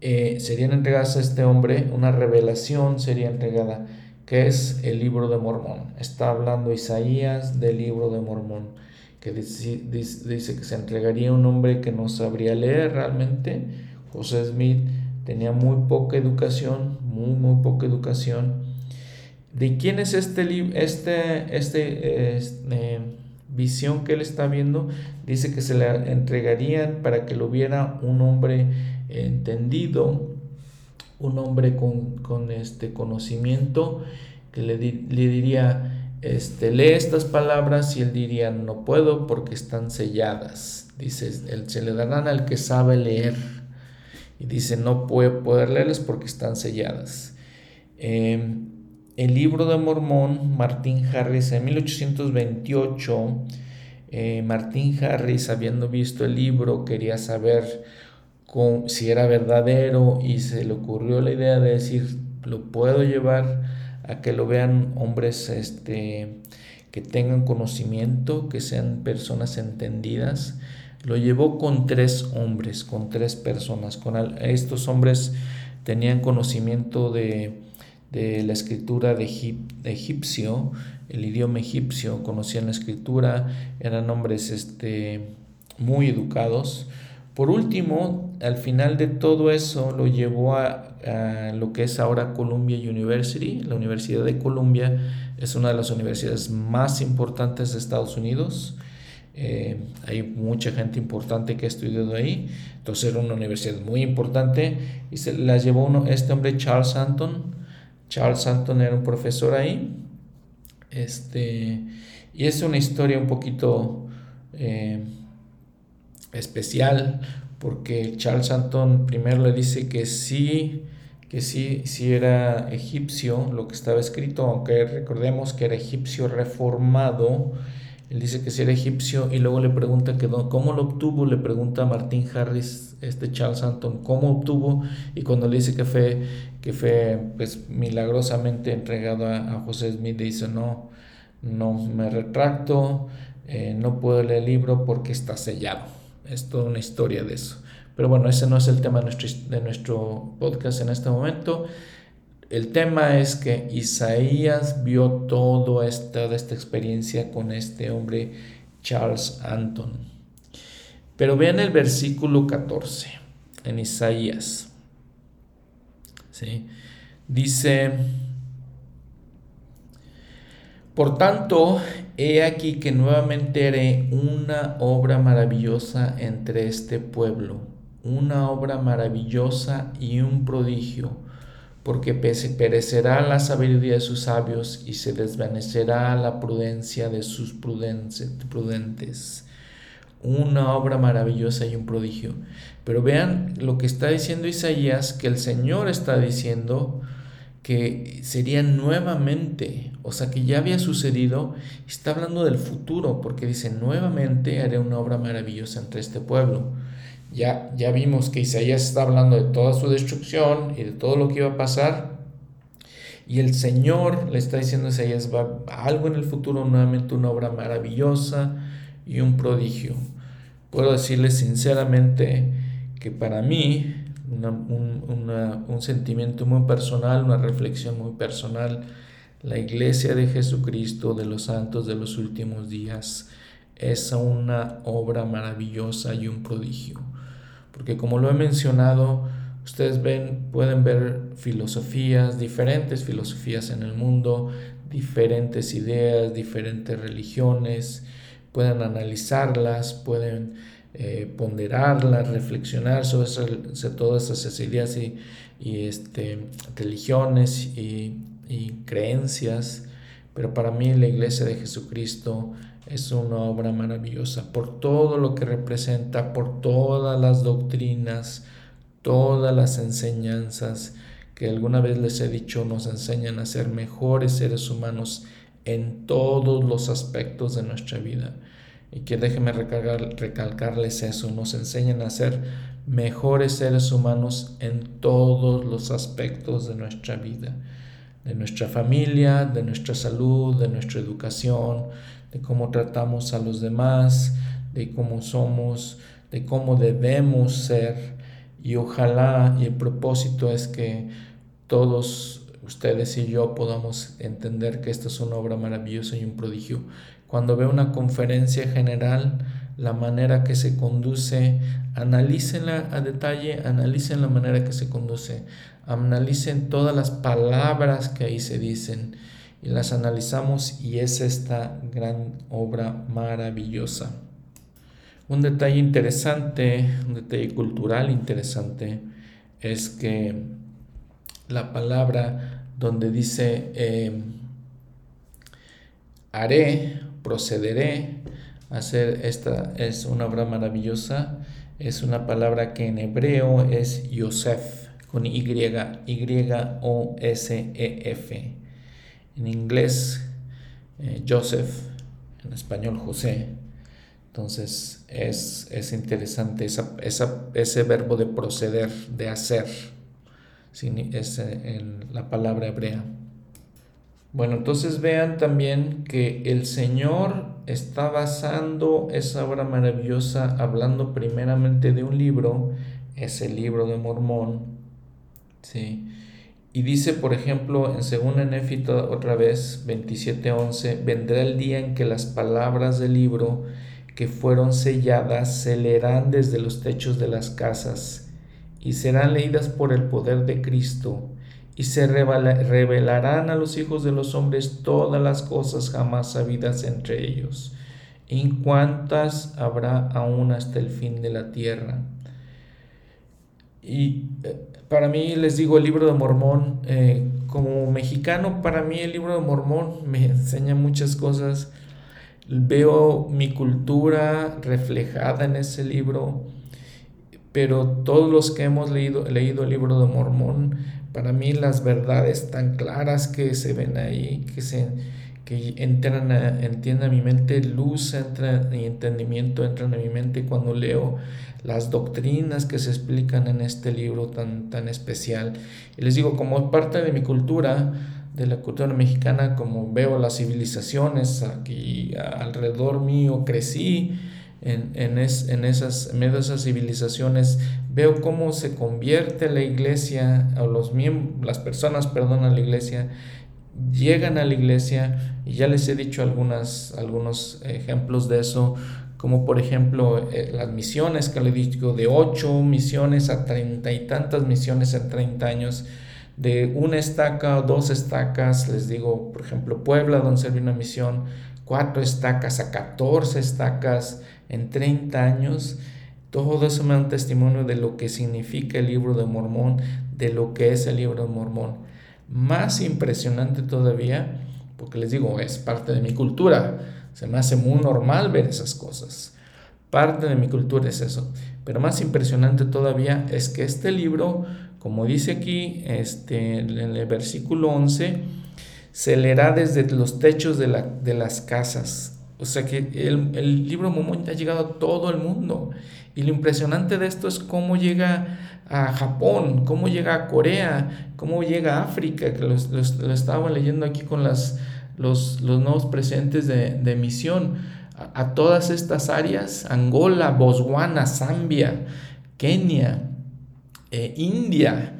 Eh, serían entregadas a este hombre, una revelación sería entregada, que es el libro de Mormón. Está hablando Isaías del libro de Mormón que dice, que se entregaría un hombre que no sabría leer realmente. José Smith tenía muy poca educación, muy, muy poca educación. ¿De quién es este, este, este, este visión que él está viendo? Dice que se le entregarían para que lo viera un hombre entendido, un hombre con, con este conocimiento, que le, le diría, este, lee estas palabras y él diría, no puedo porque están selladas. Dice, se le darán al que sabe leer. Y dice, no puede poder leerles porque están selladas. Em, el libro de Mormón, Martín Harris, en 1828, eh, Martín Harris, habiendo visto el libro, quería saber si era verdadero y se le ocurrió la idea de decir, lo puedo llevar a que lo vean hombres este, que tengan conocimiento, que sean personas entendidas. Lo llevó con tres hombres, con tres personas. Con estos hombres tenían conocimiento de, la escritura de, egipcio, el idioma egipcio, conocían la escritura, eran hombres este, muy educados. Por último, al final de todo eso lo llevó a, lo que es ahora Columbia University. La Universidad de Columbia es una de las universidades más importantes de Estados Unidos. Eh, hay mucha gente importante que ha estudiado ahí. Entonces era una universidad muy importante y se la llevó uno, este hombre Charles Anton. Charles Anton era un profesor ahí. Este, y es una historia un poquito eh, especial porque Charles Anton primero le dice que sí, que sí, sí era egipcio lo que estaba escrito, aunque recordemos que era egipcio reformado. Él dice que sí era egipcio y luego le pregunta que cómo lo obtuvo, le pregunta a Martín Harris, este Charles Anton, cómo obtuvo y cuando le dice que fue, que fue pues milagrosamente entregado a, José Smith, dice no, no me retracto, eh, no puedo leer el libro porque está sellado es toda una historia de eso. Pero bueno, ese no es el tema de nuestro, podcast en este momento. El tema es que Isaías vio toda esta, esta experiencia con este hombre Charles Anton. Pero vean el versículo 14 en Isaías. ¿Sí? Dice, por tanto, He aquí que nuevamente haré una obra maravillosa entre este pueblo, una obra maravillosa y un prodigio, porque perecerá la sabiduría de sus sabios y se desvanecerá la prudencia de sus prudentes. Una obra maravillosa y un prodigio. Pero vean lo que está diciendo Isaías, que el Señor está diciendo, que sería nuevamente, o sea que ya había sucedido, está hablando del futuro, porque dice, nuevamente haré una obra maravillosa entre este pueblo. Ya, ya vimos que Isaías está hablando de toda su destrucción y de todo lo que iba a pasar. Y el Señor le está diciendo a Isaías, va algo en el futuro, nuevamente una obra maravillosa y un prodigio. Puedo decirles sinceramente que para mí un sentimiento muy personal, una reflexión muy personal. La iglesia de Jesucristo de los santos de los últimos días es una obra maravillosa y un prodigio. Porque como lo he mencionado, ustedes ven, pueden ver filosofías, diferentes filosofías en el mundo, diferentes ideas, diferentes religiones, pueden analizarlas, pueden eh, ponderarlas, reflexionar sobre, todas esas ideas y, este, religiones y, y creencias. Pero para mí la iglesia de Jesucristo es una obra maravillosa por todo lo que representa, por todas las doctrinas, todas las enseñanzas que alguna vez les he dicho nos enseñan a ser mejores seres humanos en todos los aspectos de nuestra vida. Y que déjenme recalcarles eso, nos enseñan a ser mejores seres humanos en todos los aspectos de nuestra vida, de nuestra familia, de nuestra salud, de nuestra educación, de cómo tratamos a los demás, de cómo somos, de cómo debemos ser. Y ojalá, y el propósito es que todos ustedes y yo podamos entender que esta es una obra maravillosa y un prodigio. Cuando veo una conferencia general, la manera que se conduce, analícenla a detalle, analicen la manera que se conduce, analicen todas las palabras que ahí se dicen y las analizamos y es esta gran obra maravillosa. Un detalle interesante, un detalle cultural interesante, es que la palabra donde dice eh, haré, procederé, hacer esta es una obra maravillosa, es una palabra que en hebreo es Yosef, con Y, Y-O-S-E-F en inglés eh, Joseph, en español José. Entonces es, es interesante esa, ese verbo de proceder, de hacer, es en la palabra hebrea. Bueno, entonces vean también que el Señor está basando esa obra maravillosa hablando primeramente de un libro, es el libro de Mormón, ¿sí? Y dice, por ejemplo, en según Enéfito otra vez 27:11, vendrá el día en que las palabras del libro que fueron selladas se leerán desde los techos de las casas y serán leídas por el poder de Cristo y se revelarán a los hijos de los hombres todas las cosas jamás sabidas entre ellos, en cuantas habrá aún hasta el fin de la tierra. Y eh, para mí, les digo, el libro de Mormón, eh, como mexicano, para mí el libro de Mormón me enseña muchas cosas. Veo mi cultura reflejada en ese libro, pero todos los que hemos leído, leído el libro de Mormón, para mí las verdades tan claras que se ven ahí, que se que entran a, entiende mi mente, luz entra y entendimiento entran en mi mente cuando leo las doctrinas que se explican en este libro tan, tan especial. Y les digo, como parte de mi cultura, de la cultura mexicana, como veo las civilizaciones aquí alrededor mío, crecí en, en, en, esas, en medio de esas civilizaciones, veo cómo se convierte la iglesia, o los las personas, perdón, a la iglesia, llegan a la iglesia y ya les he dicho algunas, algunos ejemplos de eso, como por ejemplo eh, las misiones que le digo, de ocho misiones a treinta y tantas misiones en 30 años, de una estaca o dos estacas, les digo, por ejemplo, Puebla, donde se una misión, cuatro estacas a 14 estacas en 30 años. Todo eso me da un testimonio de lo que significa el libro de Mormón, de lo que es el libro de Mormón. Más impresionante todavía, porque les digo, es parte de mi cultura. Se me hace muy normal ver esas cosas. Parte de mi cultura es eso. Pero más impresionante todavía es que este libro, como dice aquí este, en el versículo 11, se leerá desde los techos de, la, de las casas. O sea que el, el libro Momón ha llegado a todo el mundo. Y lo impresionante de esto es cómo llega a Japón, cómo llega a Corea, cómo llega a África, que lo, estaba leyendo aquí con las, los, nuevos presidentes de, misión, a, todas estas áreas, Angola, Botswana, Zambia, Kenia, eh, India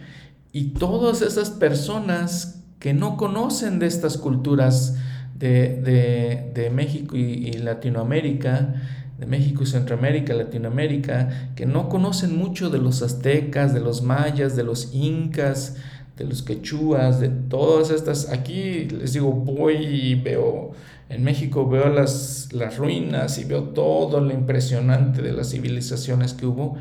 y todas esas personas que no conocen de estas culturas de, México y, Latinoamérica, de México y Centroamérica, Latinoamérica, que no conocen mucho de los aztecas, de los mayas, de los incas, de los quechuas, de todas estas. Aquí les digo, voy y veo, en México veo las, las ruinas y veo todo lo impresionante de las civilizaciones que hubo,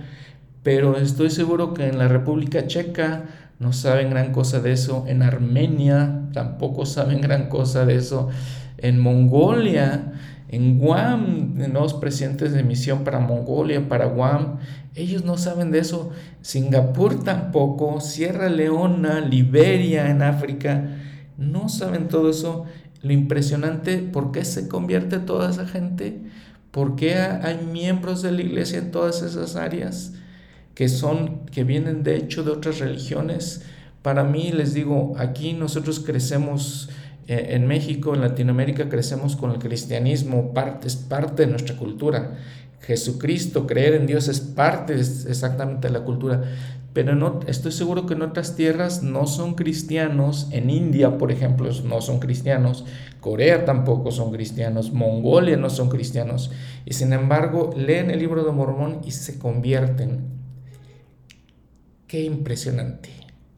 pero estoy seguro que en la República Checa no saben gran cosa de eso, en Armenia tampoco saben gran cosa de eso, en Mongolia, en Guam, nuevos presidentes de misión para Mongolia, para Guam, ellos no saben de eso, Singapur tampoco, Sierra Leona, Liberia en África, no saben todo eso. Lo impresionante, ¿por qué se convierte toda esa gente? ¿Por qué hay miembros de la iglesia en todas esas áreas? Que son, que vienen de hecho de otras religiones. Para mí, les digo, aquí nosotros crecemos eh, en México, en Latinoamérica, crecemos con el cristianismo, es parte de nuestra cultura. Jesucristo, creer en Dios es parte exactamente de la cultura. Pero no, estoy seguro que en otras tierras no son cristianos. En India, por ejemplo, no son cristianos. Corea tampoco son cristianos. Mongolia no son cristianos. Y sin embargo, leen el libro de Mormón y se convierten Qué impresionante.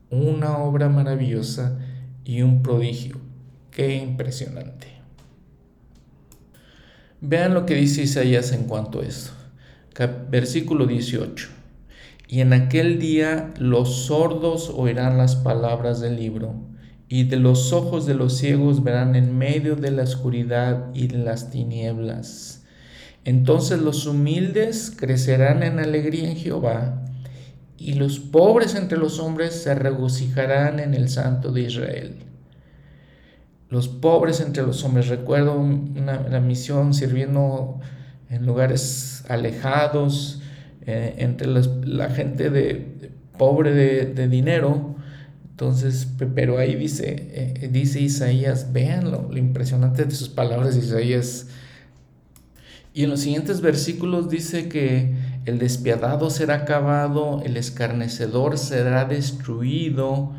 Una obra maravillosa y un prodigio. Qué impresionante. Vean lo que dice Isaías en cuanto a esto. Versículo 18. Y en aquel día los sordos oirán las palabras del libro, y de los ojos de los ciegos verán en medio de la oscuridad y de las tinieblas. Entonces los humildes crecerán en alegría en Jehová, y los pobres entre los hombres se regocijarán en el Santo de Israel. Los pobres entre los hombres, recuerdo una, misión sirviendo en lugares alejados, eh, entre la gente de, pobre de, dinero. Entonces, pero ahí dice, eh, dice Isaías, vean lo, impresionante de sus palabras de Isaías. Y en los siguientes versículos dice que el despiadado será acabado, el escarnecedor será destruido,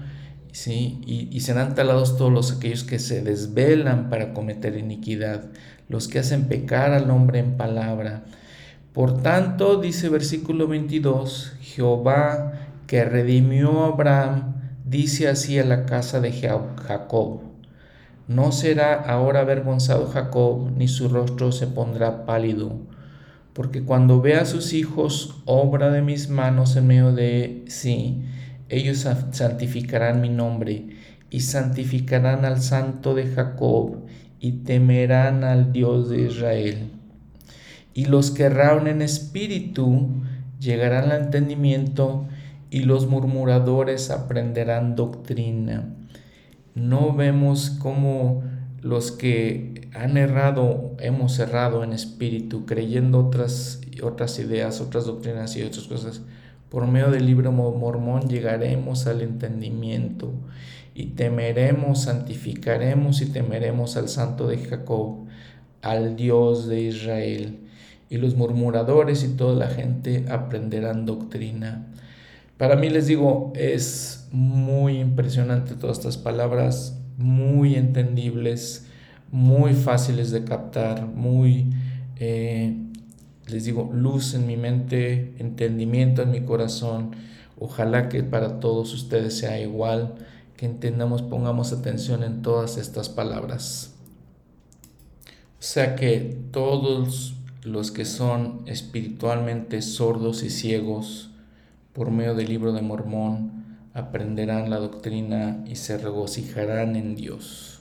¿sí? y, serán talados todos los aquellos que se desvelan para cometer iniquidad, los que hacen pecar al hombre en palabra. Por tanto, dice versículo 22, Jehová que redimió a Abraham, dice así a la casa de Jacob, no será ahora avergonzado Jacob, ni su rostro se pondrá pálido porque cuando vea a sus hijos obra de mis manos en medio de sí, ellos santificarán mi nombre y santificarán al santo de Jacob y temerán al Dios de Israel. Y los que erraron en espíritu llegarán al entendimiento y los murmuradores aprenderán doctrina. No vemos cómo los que han errado, hemos errado en espíritu, creyendo otras, otras ideas, otras doctrinas y otras cosas, por medio del libro mormón llegaremos al entendimiento y temeremos, santificaremos y temeremos al Santo de Jacob, al Dios de Israel. Y los murmuradores y toda la gente aprenderán doctrina. Para mí les digo, es muy impresionante todas estas palabras muy entendibles, muy fáciles de captar, muy, eh, les digo, luz en mi mente, entendimiento en mi corazón. Ojalá que para todos ustedes sea igual, que entendamos, pongamos atención en todas estas palabras. O sea que todos los que son espiritualmente sordos y ciegos por medio del libro de Mormón, aprenderán la doctrina y se regocijarán en Dios.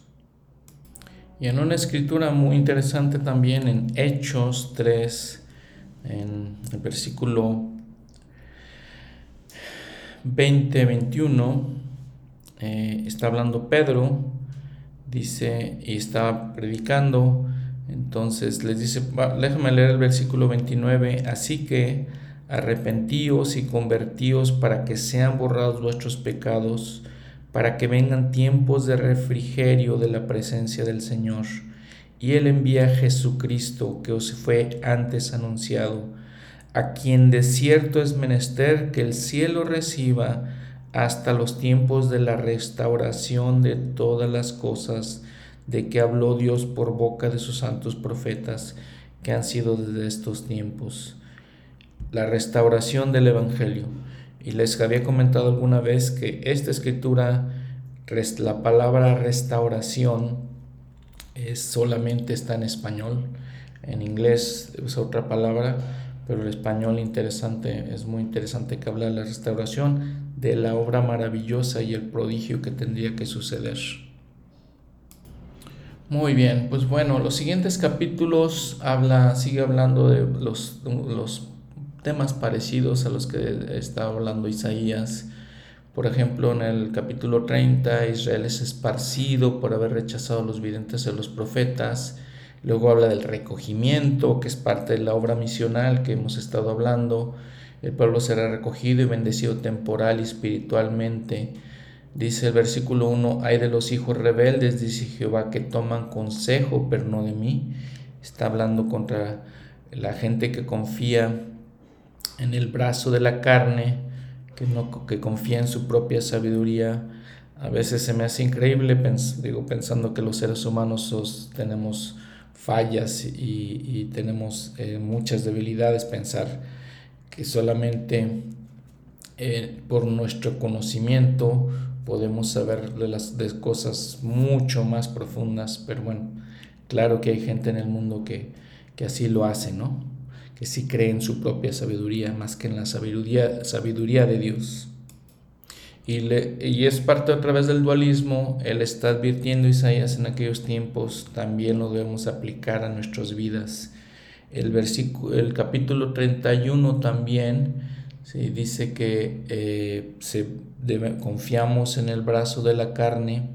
Y en una escritura muy interesante también en Hechos 3, en el versículo 20-21, eh, está hablando Pedro, dice, y está predicando, entonces les dice, déjame leer el versículo 29, así que arrepentíos y convertíos para que sean borrados vuestros pecados, para que vengan tiempos de refrigerio de la presencia del Señor. Y Él envía a Jesucristo que os fue antes anunciado, a quien de cierto es menester que el cielo reciba hasta los tiempos de la restauración de todas las cosas de que habló Dios por boca de sus santos profetas que han sido desde estos tiempos. La restauración del Evangelio. Y les había comentado alguna vez que esta escritura, la palabra restauración, es solamente está en español. En inglés es otra palabra, pero el español interesante, es muy interesante que habla de la restauración, de la obra maravillosa y el prodigio que tendría que suceder. Muy bien, pues bueno, los siguientes capítulos habla, sigue hablando de los, los temas parecidos a los que está hablando Isaías. Por ejemplo, en el capítulo 30, Israel es esparcido por haber rechazado los videntes de los profetas. Luego habla del recogimiento, que es parte de la obra misional que hemos estado hablando. El pueblo será recogido y bendecido temporal y espiritualmente. Dice el versículo 1, hay de los hijos rebeldes, dice Jehová, que toman consejo, pero no de mí. Está hablando contra la gente que confía en el brazo de la carne, que, no, que confía en su propia sabiduría. A veces se me hace increíble, digo, pensando que los seres humanos tenemos fallas y, tenemos eh, muchas debilidades, pensar que solamente eh, por nuestro conocimiento podemos saber de las de cosas mucho más profundas, pero bueno, claro que hay gente en el mundo que, que así lo hace, ¿no? Que sí cree en su propia sabiduría más que en la sabiduría, sabiduría de Dios. Y, le, y es parte otra vez del dualismo, él está advirtiendo Isaías en aquellos tiempos, también lo debemos aplicar a nuestras vidas. El, el capítulo 31 también ¿sí? dice que eh, se confiamos en el brazo de la carne.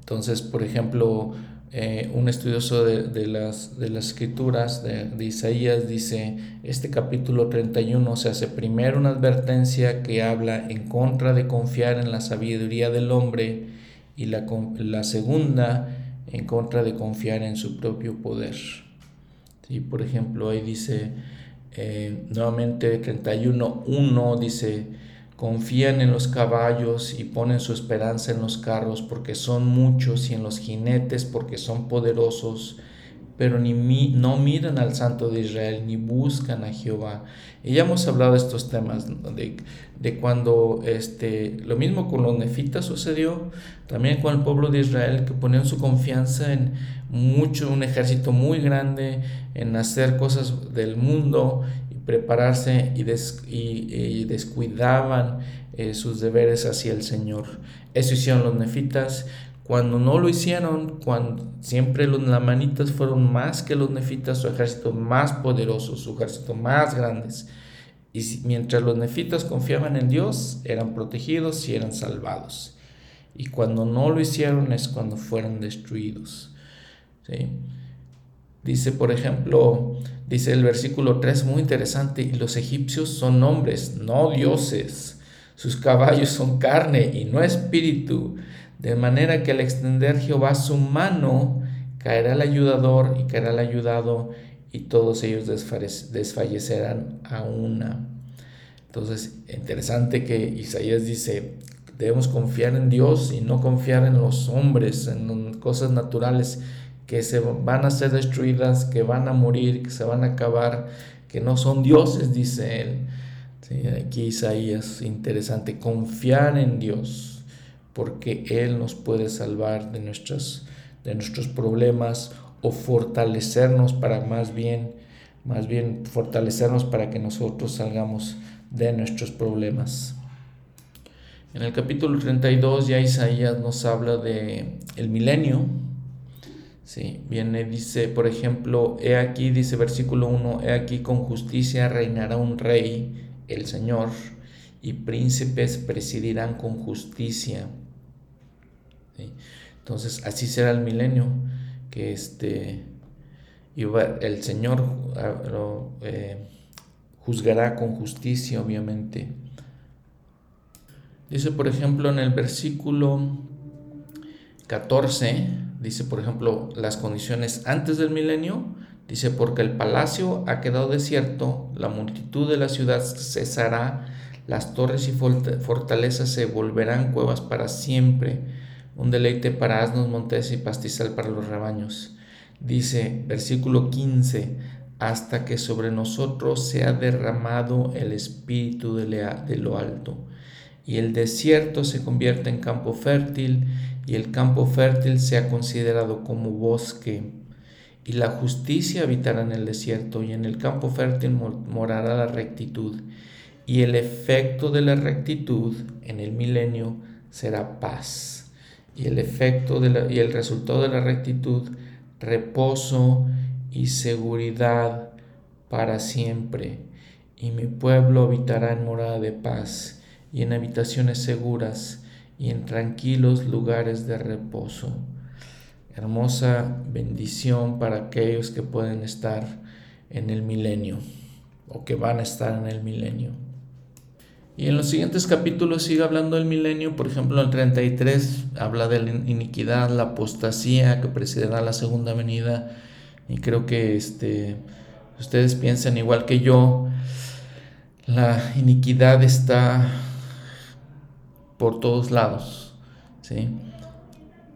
Entonces, por ejemplo, eh, un estudioso de, las, de las escrituras de, Isaías dice, este capítulo 31 se hace primero una advertencia que habla en contra de confiar en la sabiduría del hombre y la, la segunda en contra de confiar en su propio poder. ¿Sí? Por ejemplo, ahí dice eh, nuevamente 31.1 dice, confían en los caballos y ponen su esperanza en los carros porque son muchos y en los jinetes porque son poderosos, pero ni no miran al Santo de Israel ni buscan a Jehová. Y ya hemos hablado de estos temas, de, de cuando este, lo mismo con los nefitas sucedió, también con el pueblo de Israel que ponían su confianza en mucho, un ejército muy grande, en hacer cosas del mundo prepararse y, y, descuidaban eh, sus deberes hacia el Señor. Eso hicieron los nefitas. Cuando no lo hicieron, cuando siempre los lamanitas fueron más que los nefitas, su ejército más poderoso, su ejército más grandes. Y mientras los nefitas confiaban en Dios, eran protegidos y eran salvados. Y cuando no lo hicieron es cuando fueron destruidos. ¿sí? Dice, por ejemplo, dice el versículo 3, muy interesante, y los egipcios son hombres, no dioses. Sus caballos son carne y no espíritu. De manera que al extender Jehová su mano, caerá el ayudador y caerá el ayudado, y todos ellos desfallecerán a una. Entonces, interesante que Isaías dice, debemos confiar en Dios y no confiar en los hombres, en cosas naturales que se van a ser destruidas, que van a morir, que se van a acabar, que no son dioses, dice él. aquí Isaías, interesante, confiar en Dios, porque Él nos puede salvar de, nuestras, de nuestros problemas o fortalecernos para más bien, más bien fortalecernos para que nosotros salgamos de nuestros problemas. En el capítulo 32 ya Isaías nos habla de el milenio, Sí, viene, dice, por ejemplo, he aquí, dice versículo 1, he aquí con justicia reinará un rey, el Señor, y príncipes presidirán con justicia. Entonces, así será el milenio, que este, el Señor ah, eh, juzgará con justicia, obviamente. Dice, por ejemplo, en el versículo 14, dice, por ejemplo, las condiciones antes del milenio, Dice, porque el palacio ha quedado desierto, la multitud de la ciudad cesará, las torres y fortalezas se volverán cuevas para siempre, un deleite para asnos, montes y pastizal para los rebaños. Dice, versículo 15, hasta que sobre nosotros sea derramado el espíritu de lo alto, y el desierto se convierte en campo fértil, y el campo fértil sea considerado como bosque y la justicia habitará en el desierto, y en el campo fértil morará la rectitud, y el efecto de la rectitud en el milenio será paz, y el efecto de y el resultado de la rectitud, reposo y seguridad para siempre, y mi pueblo habitará en morada de paz, y en habitaciones seguras, y en tranquilos lugares de reposo hermosa bendición para aquellos que pueden estar en el milenio o que van a estar en el milenio. Y en los siguientes capítulos sigue hablando del milenio, por ejemplo, el 33 habla de la iniquidad, la apostasía que presidirá la segunda venida. Y creo que este, ustedes piensan igual que yo, la iniquidad está por todos lados. ¿sí?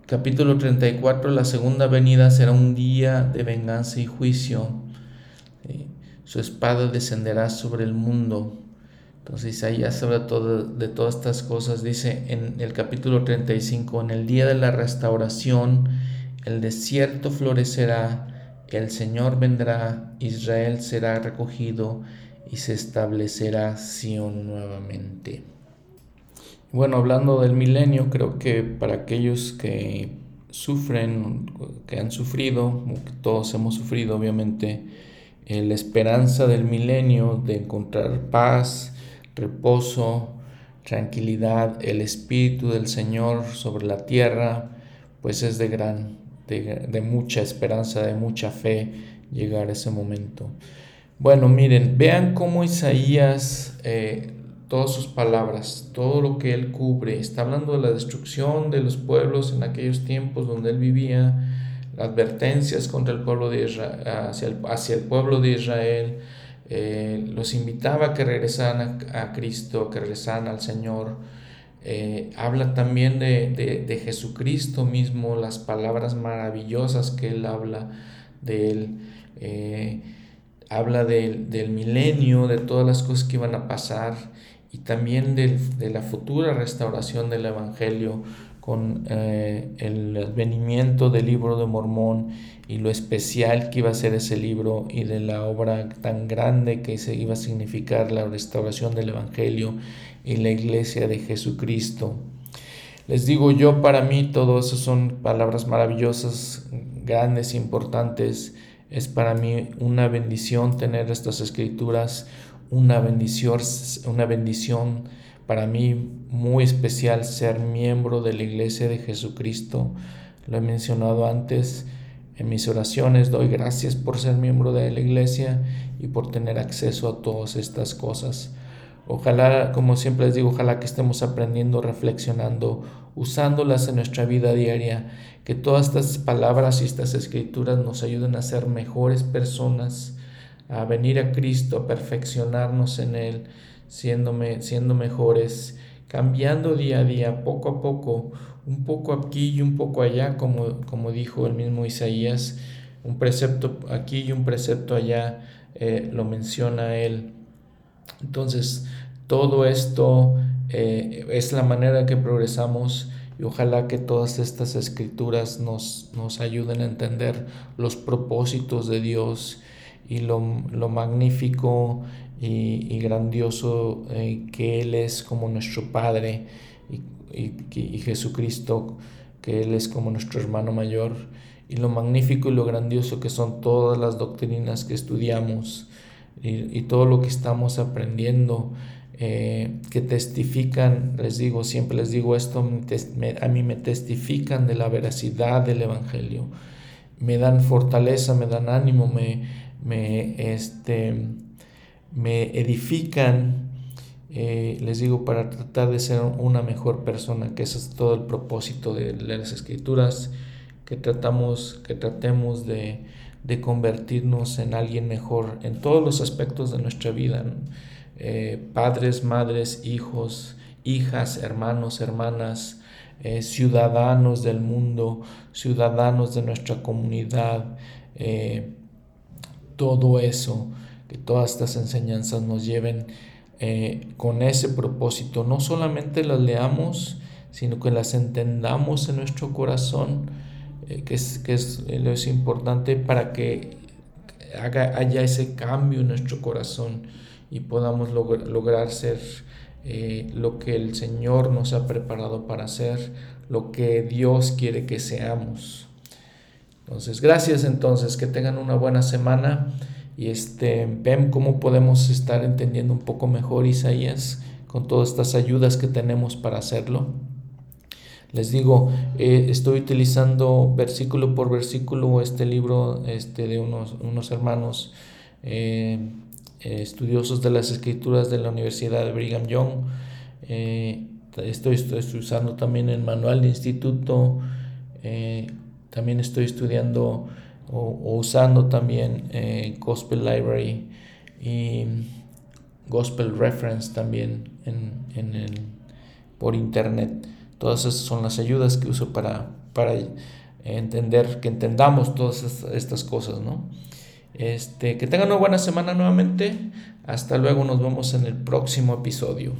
Capítulo 34, la segunda venida será un día de venganza y juicio. Su espada descenderá sobre el mundo. Entonces Isaías habla todo, de todas estas cosas. Dice en el capítulo 35, en el día de la restauración, el desierto florecerá, el Señor vendrá, Israel será recogido y se establecerá Sion nuevamente. Bueno, hablando del milenio, creo que para aquellos que sufren, que han sufrido, que todos hemos sufrido obviamente, eh, la esperanza del milenio de encontrar paz, reposo, tranquilidad, el Espíritu del Señor sobre la tierra, pues es de gran, de, mucha esperanza, de mucha fe llegar a ese momento. Bueno, miren, vean cómo Isaías eh, todas sus palabras, todo lo que él cubre. Está hablando de la destrucción de los pueblos en aquellos tiempos donde él vivía, advertencias contra el pueblo de Israel, hacia, el, hacia el pueblo de Israel. Eh, los invitaba a que regresaran a, Cristo, que regresaran al Señor. Eh, habla también de, de, Jesucristo mismo, las palabras maravillosas que él habla de él. Eh, habla del, del milenio, de todas las cosas que iban a pasar y también de, la futura restauración del Evangelio con eh, el advenimiento del libro de Mormón y lo especial que iba a ser ese libro y de la obra tan grande que se iba a significar la restauración del Evangelio y la iglesia de Jesucristo. Les digo yo, para mí todo eso son palabras maravillosas, grandes, importantes. Es para mí una bendición tener estas escrituras, una bendición, una bendición para mí muy especial ser miembro de la iglesia de Jesucristo. Lo he mencionado antes en mis oraciones. Doy gracias por ser miembro de la iglesia y por tener acceso a todas estas cosas. Ojalá, como siempre les digo, ojalá que estemos aprendiendo, reflexionando, usándolas en nuestra vida diaria, que todas estas palabras y estas escrituras nos ayuden a ser mejores personas, a venir a Cristo, a perfeccionarnos en Él, siendo, siendo mejores, cambiando día a día, poco a poco, un poco aquí y un poco allá, como, como dijo el mismo Isaías, un precepto aquí y un precepto allá, eh, lo menciona Él. Entonces, todo esto eh, es la manera que progresamos y ojalá que todas estas escrituras nos, nos ayuden a entender los propósitos de Dios y lo, magnífico y, grandioso eh, que Él es como nuestro Padre y, Jesucristo, que Él es como nuestro hermano mayor, y lo magnífico y lo grandioso que son todas las doctrinas que estudiamos y, todo lo que estamos aprendiendo. Eh, que testifican, les digo, siempre les digo esto, a mí me testifican de la veracidad del Evangelio, me dan fortaleza, me dan ánimo, me, me, este, me edifican, eh, les digo, para tratar de ser una mejor persona, que ese es todo el propósito de, las escrituras, que, tratamos, que tratemos de, de convertirnos en alguien mejor en todos los aspectos de nuestra vida. Eh, padres, madres, hijos, hijas, hermanos, hermanas, eh, ciudadanos del mundo, ciudadanos de nuestra comunidad, todo eso, que todas estas enseñanzas nos lleven con ese propósito, no solamente las leamos, sino que las entendamos en nuestro corazón, que, es, que es, es importante para que haga, haya ese cambio en nuestro corazón y podamos lograr ser eh, lo que el Señor nos ha preparado para ser, lo que Dios quiere que seamos. Entonces, gracias entonces, que tengan una buena semana y este, ven cómo podemos estar entendiendo un poco mejor Isaías con todas estas ayudas que tenemos para hacerlo. Les digo, eh, estoy utilizando versículo por versículo este libro este, de unos, unos hermanos eh, eh, estudiosos de las escrituras de la Universidad de Brigham Young. Eh, estoy, estoy, usando también el manual de instituto. Eh, también estoy estudiando o, usando también Gospel Library y Gospel Reference también en, en el, por internet. Todas esas son las ayudas que uso para, para entender, que entendamos todas estas cosas, ¿no? Este, que tengan una buena semana nuevamente. Hasta luego, nos vemos en el próximo episodio.